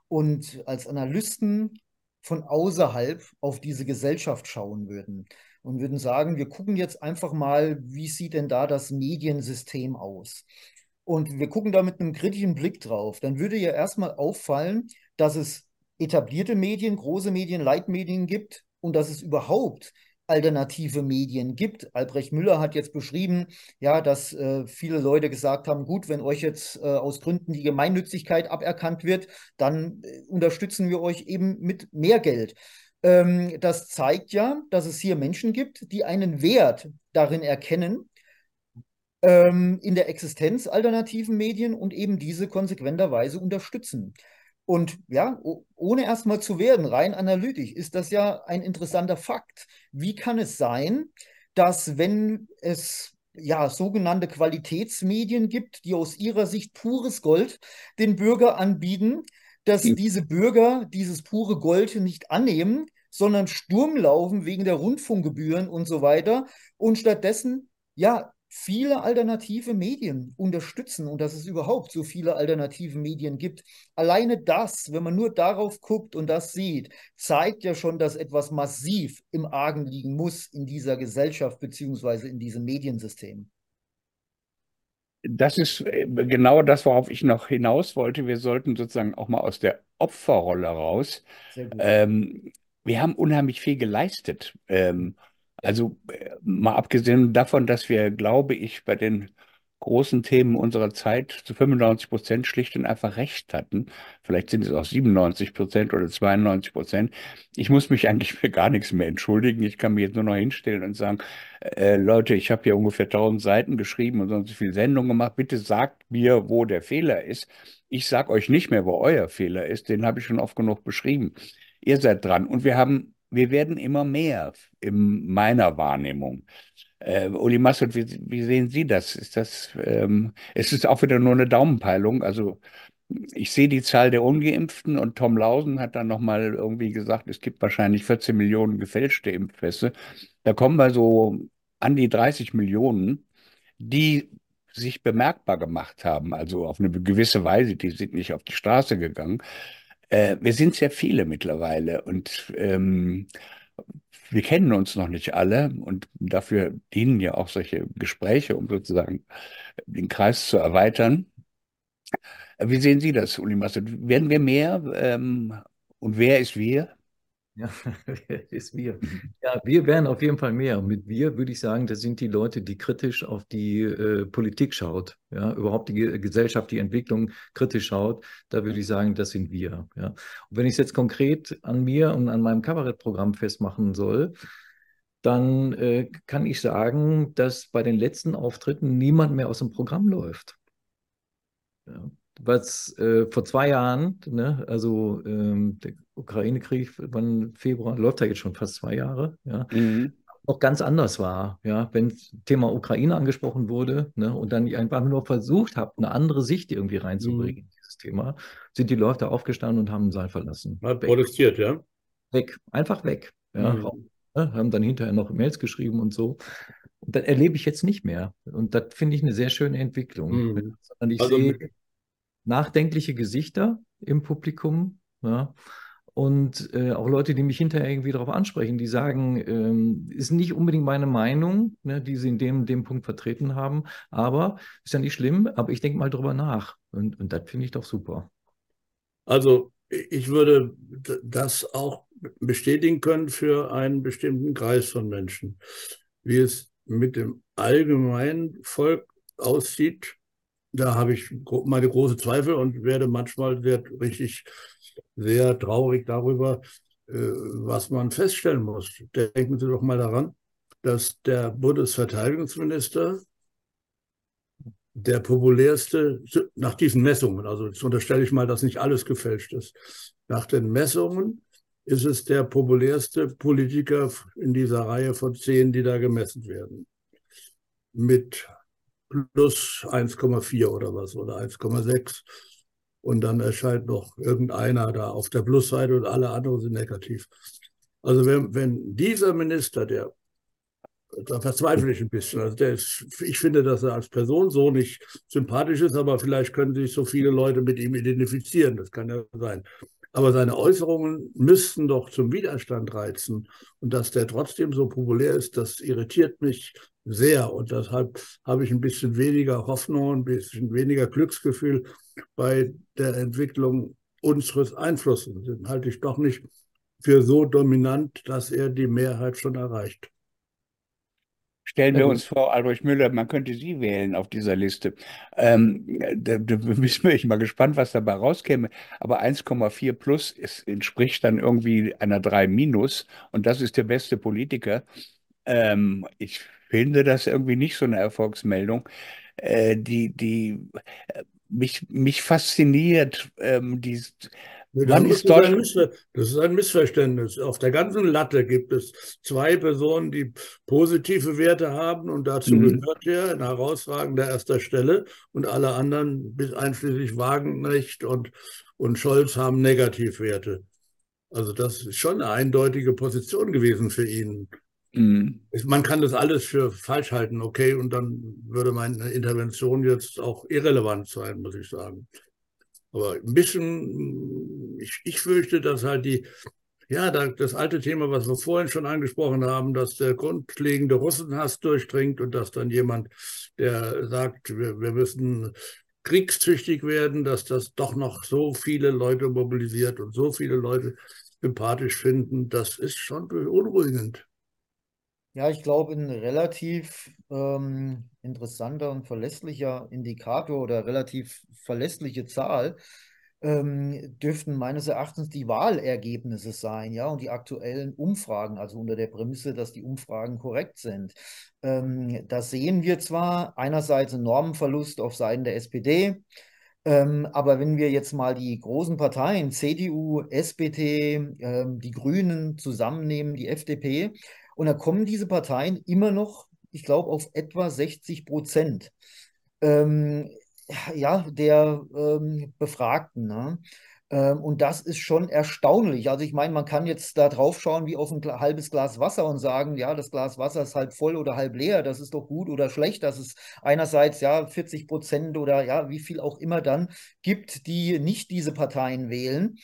und als Analysten von außerhalb auf diese Gesellschaft schauen würden und würden sagen, wir gucken jetzt einfach mal, wie sieht denn da das Mediensystem aus? Und wir gucken da mit einem kritischen Blick drauf. Dann würde ja erstmal auffallen, dass es etablierte Medien, große Medien, Leitmedien gibt und dass es überhaupt alternative Medien gibt. Albrecht Müller hat jetzt beschrieben, ja, dass äh, viele Leute gesagt haben, gut, wenn euch jetzt äh, aus Gründen die Gemeinnützigkeit aberkannt wird, dann äh, unterstützen wir euch eben mit mehr Geld. Ähm, das zeigt ja, dass es hier Menschen gibt, die einen Wert darin erkennen, ähm, in der Existenz alternativen Medien und eben diese konsequenterweise unterstützen. Und ja, ohne erstmal zu werden, rein analytisch, ist das ja ein interessanter Fakt. Wie kann es sein, dass wenn es ja, sogenannte Qualitätsmedien gibt, die aus ihrer Sicht pures Gold den Bürger anbieten, dass hm. diese Bürger dieses pure Gold nicht annehmen, sondern Sturm laufen wegen der Rundfunkgebühren und so weiter und stattdessen ja viele alternative Medien unterstützen und dass es überhaupt so viele alternative Medien gibt. Alleine das, wenn man nur darauf guckt und das sieht, zeigt ja schon, dass etwas massiv im Argen liegen muss in dieser Gesellschaft beziehungsweise in diesem Mediensystem. Das ist äh, genau das, worauf ich noch hinaus wollte. Wir sollten sozusagen auch mal aus der Opferrolle raus. Ähm, wir haben unheimlich viel geleistet. Ähm, also äh, mal abgesehen davon, dass wir, glaube ich, bei den großen Themen unserer Zeit zu 95 Prozent schlicht und einfach recht hatten. Vielleicht sind es auch 97 Prozent oder 92 Prozent. Ich muss mich eigentlich für gar nichts mehr entschuldigen. Ich kann mich jetzt nur noch hinstellen und sagen, äh, Leute, ich habe hier ungefähr 1000 Seiten geschrieben und sonst viel Sendungen gemacht. Bitte sagt mir, wo der Fehler ist. Ich sage euch nicht mehr, wo euer Fehler ist. Den habe ich schon oft genug beschrieben. Ihr seid dran. Und wir haben wir werden immer mehr in meiner Wahrnehmung. Äh, Uli Massert, wie, wie, sehen Sie das? Ist das, ähm, es ist auch wieder nur eine Daumenpeilung. Also ich sehe die Zahl der Ungeimpften und Tom Lausen hat dann nochmal irgendwie gesagt, es gibt wahrscheinlich 14 Millionen gefälschte Impfpässe. Da kommen wir so an die 30 Millionen, die sich bemerkbar gemacht haben, also auf eine gewisse Weise, die sind nicht auf die Straße gegangen. Äh, wir sind sehr viele mittlerweile und ähm, wir kennen uns noch nicht alle und dafür dienen ja auch solche Gespräche, um sozusagen den Kreis zu erweitern. Wie sehen Sie das, Uli Masse? Werden wir mehr ähm, und wer ist wir? Ja, ist wir. Ja, wir werden auf jeden Fall mehr. Mit wir würde ich sagen, das sind die Leute, die kritisch auf die äh, Politik schaut, ja, überhaupt die Gesellschaft, die Entwicklung kritisch schaut. Da würde ich sagen, das sind wir. Ja. Und wenn ich es jetzt konkret an mir und an meinem Kabarettprogramm festmachen soll, dann äh, kann ich sagen, dass bei den letzten Auftritten niemand mehr aus dem Programm läuft. Ja was äh, vor zwei Jahren, ne, also ähm, der Ukraine-Krieg, wann Februar, läuft ja jetzt schon fast zwei Jahre, ja, mhm. auch ganz anders war, ja, wenn Thema Ukraine angesprochen wurde, ne, und dann einfach nur versucht habe, eine andere Sicht irgendwie reinzubringen mhm. in dieses Thema, sind die Leute aufgestanden und haben den Saal verlassen. Hat protestiert, ja? Weg, einfach weg, ja, mhm. ne, haben dann hinterher noch Mails geschrieben und so. Und das erlebe ich jetzt nicht mehr. Und das finde ich eine sehr schöne Entwicklung. Mhm. Ich also, sehe nachdenkliche Gesichter im Publikum. Ja. Und äh, auch Leute, die mich hinterher irgendwie darauf ansprechen, die sagen, ähm, ist nicht unbedingt meine Meinung, ne, die sie in dem, dem Punkt vertreten haben, aber ist ja nicht schlimm, aber ich denke mal drüber nach. Und, und das finde ich doch super. Also ich würde das auch bestätigen können für einen bestimmten Kreis von Menschen. Wie es mit dem allgemeinen Volk aussieht, da habe ich meine große Zweifel und werde manchmal sehr, richtig sehr traurig darüber, äh, was man feststellen muss. Denken Sie doch mal daran, dass der Bundesverteidigungsminister der populärste, nach diesen Messungen, also jetzt unterstelle ich mal, dass nicht alles gefälscht ist, nach den Messungen ist es der populärste Politiker in dieser Reihe von zehn, die da gemessen werden. Mit plus 1,4 oder was oder 1,6. Und dann erscheint noch irgendeiner da auf der Plusseite und alle anderen sind negativ. Also wenn, wenn dieser Minister, der, da verzweifle ich ein bisschen, also der ist, ich finde, dass er als Person so nicht sympathisch ist, aber vielleicht können sich so viele Leute mit ihm identifizieren, das kann ja sein. Aber seine Äußerungen müssten doch zum Widerstand reizen. Und dass der trotzdem so populär ist, das irritiert mich sehr. Und deshalb habe ich ein bisschen weniger Hoffnung, ein bisschen weniger Glücksgefühl bei der Entwicklung unseres Einflusses. Den halte ich doch nicht für so dominant, dass er die Mehrheit schon erreicht. Stellen wir uns vor, Albrecht Müller, man könnte Sie wählen auf dieser Liste. Ähm, da, da bin ich mal gespannt, was dabei rauskäme. Aber 1,4 plus ist, entspricht dann irgendwie einer 3 minus und das ist der beste Politiker. Ähm, ich finde das irgendwie nicht so eine Erfolgsmeldung. Äh, die, die äh, mich, mich fasziniert, ähm, die, das ist, ein das ist ein Missverständnis. Auf der ganzen Latte gibt es zwei Personen, die positive Werte haben und dazu mhm. gehört er in herausragender erster Stelle und alle anderen, bis einschließlich Wagenknecht und, und Scholz, haben Negativwerte. Also das ist schon eine eindeutige Position gewesen für ihn. Mhm. Man kann das alles für falsch halten, okay, und dann würde meine Intervention jetzt auch irrelevant sein, muss ich sagen. Aber ein bisschen, ich, ich fürchte, dass halt die, ja, das alte Thema, was wir vorhin schon angesprochen haben, dass der grundlegende Russenhass durchdringt und dass dann jemand, der sagt, wir, wir müssen kriegstüchtig werden, dass das doch noch so viele Leute mobilisiert und so viele Leute sympathisch finden, das ist schon beunruhigend. Ja, ich glaube, ein relativ ähm, interessanter und verlässlicher Indikator oder relativ verlässliche Zahl ähm, dürften meines Erachtens die Wahlergebnisse sein, ja, und die aktuellen Umfragen, also unter der Prämisse, dass die Umfragen korrekt sind. Ähm, da sehen wir zwar einerseits einen Normenverlust auf Seiten der SPD, ähm, aber wenn wir jetzt mal die großen Parteien, CDU, SPD, ähm, die Grünen zusammennehmen, die FDP, und da kommen diese Parteien immer noch, ich glaube, auf etwa 60 Prozent ähm, ja, der ähm, Befragten. Ne? Ähm, und das ist schon erstaunlich. Also ich meine, man kann jetzt da drauf schauen wie auf ein halbes Glas Wasser und sagen, ja, das Glas Wasser ist halb voll oder halb leer, das ist doch gut oder schlecht, dass es einerseits ja 40 Prozent oder ja, wie viel auch immer dann gibt, die nicht diese Parteien wählen.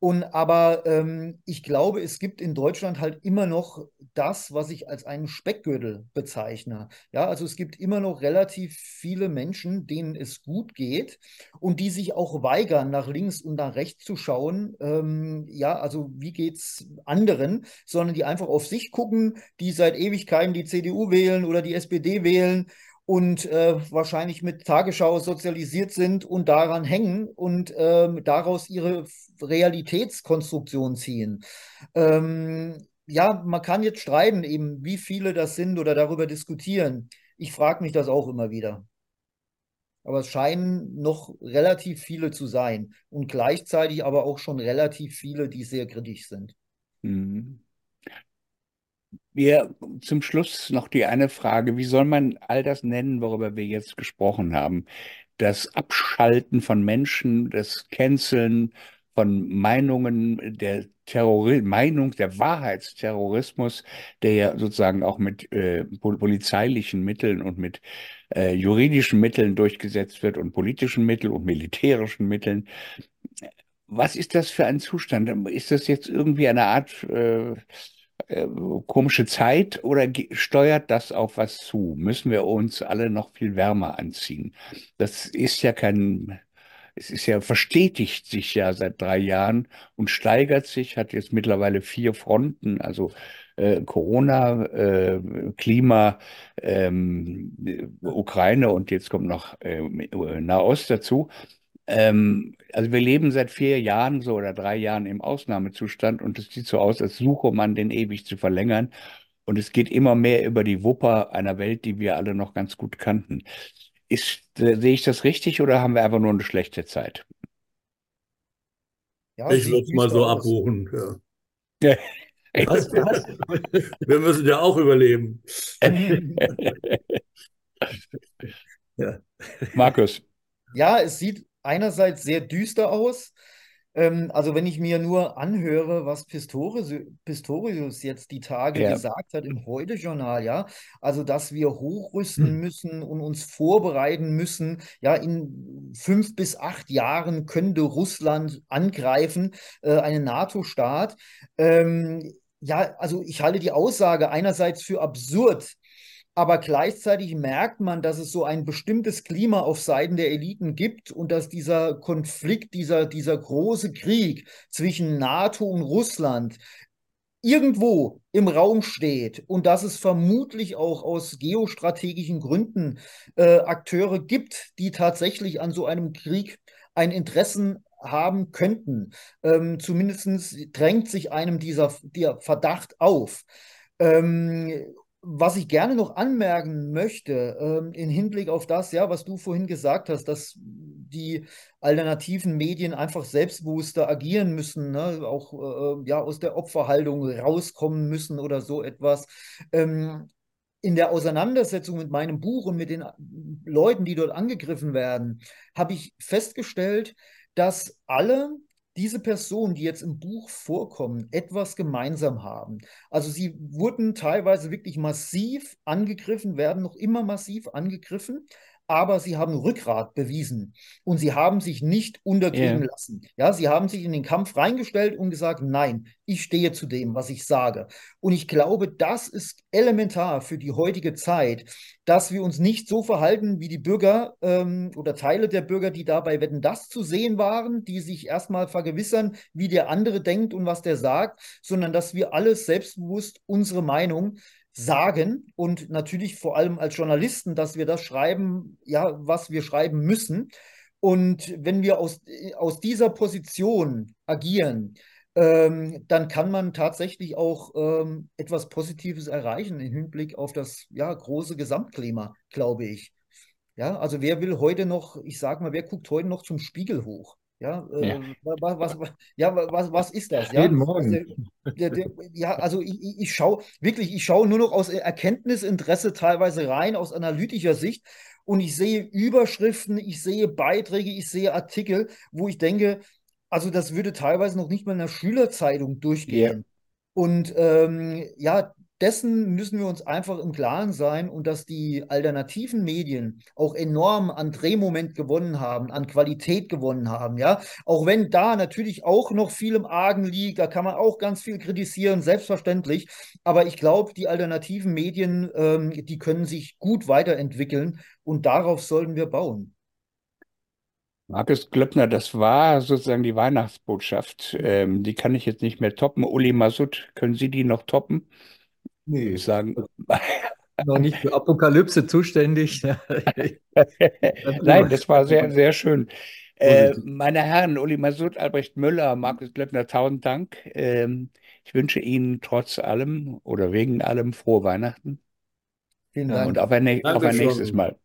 Und aber ähm, ich glaube, es gibt in Deutschland halt immer noch das, was ich als einen Speckgürtel bezeichne. Ja, also es gibt immer noch relativ viele Menschen, denen es gut geht und die sich auch weigern, nach links und nach rechts zu schauen. Ähm, ja, also wie geht's anderen, sondern die einfach auf sich gucken, die seit Ewigkeiten die CDU wählen oder die SPD wählen und äh, wahrscheinlich mit Tagesschau sozialisiert sind und daran hängen und ähm, daraus ihre Realitätskonstruktion ziehen. Ähm, ja, man kann jetzt streiten, eben wie viele das sind oder darüber diskutieren. Ich frage mich das auch immer wieder. Aber es scheinen noch relativ viele zu sein und gleichzeitig aber auch schon relativ viele, die sehr kritisch sind. Mhm. Wir zum Schluss noch die eine Frage, wie soll man all das nennen, worüber wir jetzt gesprochen haben? Das Abschalten von Menschen, das Canceln von Meinungen, der Terrori Meinung, der Wahrheitsterrorismus, der ja sozusagen auch mit äh, polizeilichen Mitteln und mit äh, juridischen Mitteln durchgesetzt wird und politischen Mitteln und militärischen Mitteln. Was ist das für ein Zustand? Ist das jetzt irgendwie eine Art äh, äh, komische Zeit oder steuert das auf was zu? Müssen wir uns alle noch viel wärmer anziehen? Das ist ja kein, es ist ja, verstetigt sich ja seit drei Jahren und steigert sich, hat jetzt mittlerweile vier Fronten, also äh, Corona, äh, Klima, ähm, Ukraine und jetzt kommt noch äh, Nahost dazu. Ähm, also wir leben seit vier Jahren so oder drei Jahren im Ausnahmezustand und es sieht so aus, als suche man den ewig zu verlängern. Und es geht immer mehr über die Wupper einer Welt, die wir alle noch ganz gut kannten. Ist, sehe ich das richtig oder haben wir einfach nur eine schlechte Zeit? Ja, ich würde es mal so aus. abbuchen. Ja. Was, was? Wir müssen ja auch überleben. ja. Markus. Ja, es sieht einerseits sehr düster aus. Ähm, also wenn ich mir nur anhöre, was Pistorius, Pistorius jetzt die Tage ja. gesagt hat im Heute-Journal, ja, also dass wir hochrüsten hm. müssen und uns vorbereiten müssen, ja, in fünf bis acht Jahren könnte Russland angreifen, äh, einen NATO-Staat. Ähm, ja, also ich halte die Aussage einerseits für absurd, aber gleichzeitig merkt man, dass es so ein bestimmtes Klima auf Seiten der Eliten gibt und dass dieser Konflikt, dieser, dieser große Krieg zwischen NATO und Russland irgendwo im Raum steht und dass es vermutlich auch aus geostrategischen Gründen äh, Akteure gibt, die tatsächlich an so einem Krieg ein Interesse haben könnten. Ähm, Zumindest drängt sich einem dieser, dieser Verdacht auf. Ähm, was ich gerne noch anmerken möchte, ähm, im Hinblick auf das, ja, was du vorhin gesagt hast, dass die alternativen Medien einfach selbstbewusster agieren müssen, ne? auch äh, ja, aus der Opferhaltung rauskommen müssen oder so etwas. Ähm, in der Auseinandersetzung mit meinem Buch und mit den Leuten, die dort angegriffen werden, habe ich festgestellt, dass alle diese Personen, die jetzt im Buch vorkommen, etwas gemeinsam haben. Also sie wurden teilweise wirklich massiv angegriffen, werden noch immer massiv angegriffen, aber sie haben Rückgrat bewiesen und sie haben sich nicht unterkriegen yeah. lassen. Ja, sie haben sich in den Kampf reingestellt und gesagt, nein, ich stehe zu dem, was ich sage. Und ich glaube, das ist elementar für die heutige Zeit, dass wir uns nicht so verhalten wie die Bürger ähm, oder Teile der Bürger, die dabei Wetten das zu sehen waren, die sich erstmal vergewissern, wie der andere denkt und was der sagt, sondern dass wir alles selbstbewusst unsere Meinung sagen und natürlich vor allem als Journalisten, dass wir das schreiben, ja, was wir schreiben müssen. Und wenn wir aus, aus dieser Position agieren, ähm, dann kann man tatsächlich auch ähm, etwas Positives erreichen im Hinblick auf das ja, große Gesamtklima, glaube ich. Ja, also wer will heute noch, ich sage mal, wer guckt heute noch zum Spiegel hoch? Ja, äh, ja. Was, was, ja was, was ist das? Ja? Jeden Morgen. Der, der, der, ja, also ich, ich schaue wirklich, ich schaue nur noch aus Erkenntnisinteresse teilweise rein, aus analytischer Sicht und ich sehe Überschriften, ich sehe Beiträge, ich sehe Artikel, wo ich denke, Also das würde teilweise noch nicht mal in der Schülerzeitung durchgehen. Und ähm, ja, dessen müssen wir uns einfach im Klaren sein und dass die alternativen Medien auch enorm an Drehmoment gewonnen haben, an Qualität gewonnen haben, ja. Auch wenn da natürlich auch noch viel im Argen liegt, da kann man auch ganz viel kritisieren, selbstverständlich. Aber ich glaube, die alternativen Medien, ähm, die können sich gut weiterentwickeln und darauf sollten wir bauen. Markus Glöckner, das war sozusagen die Weihnachtsbotschaft. Ähm, die kann ich jetzt nicht mehr toppen. Uli Masud, können Sie die noch toppen? Nee, Ich sagen, noch nicht für Apokalypse zuständig. Nein, das war sehr, sehr schön. Äh, meine Herren, Uli Masud, Albrecht Müller, Markus Glöckner, tausend Dank. Ähm, ich wünsche Ihnen trotz allem oder wegen allem frohe Weihnachten Vielen Ja, Dank. und auf ein, auf ein nächstes Mal.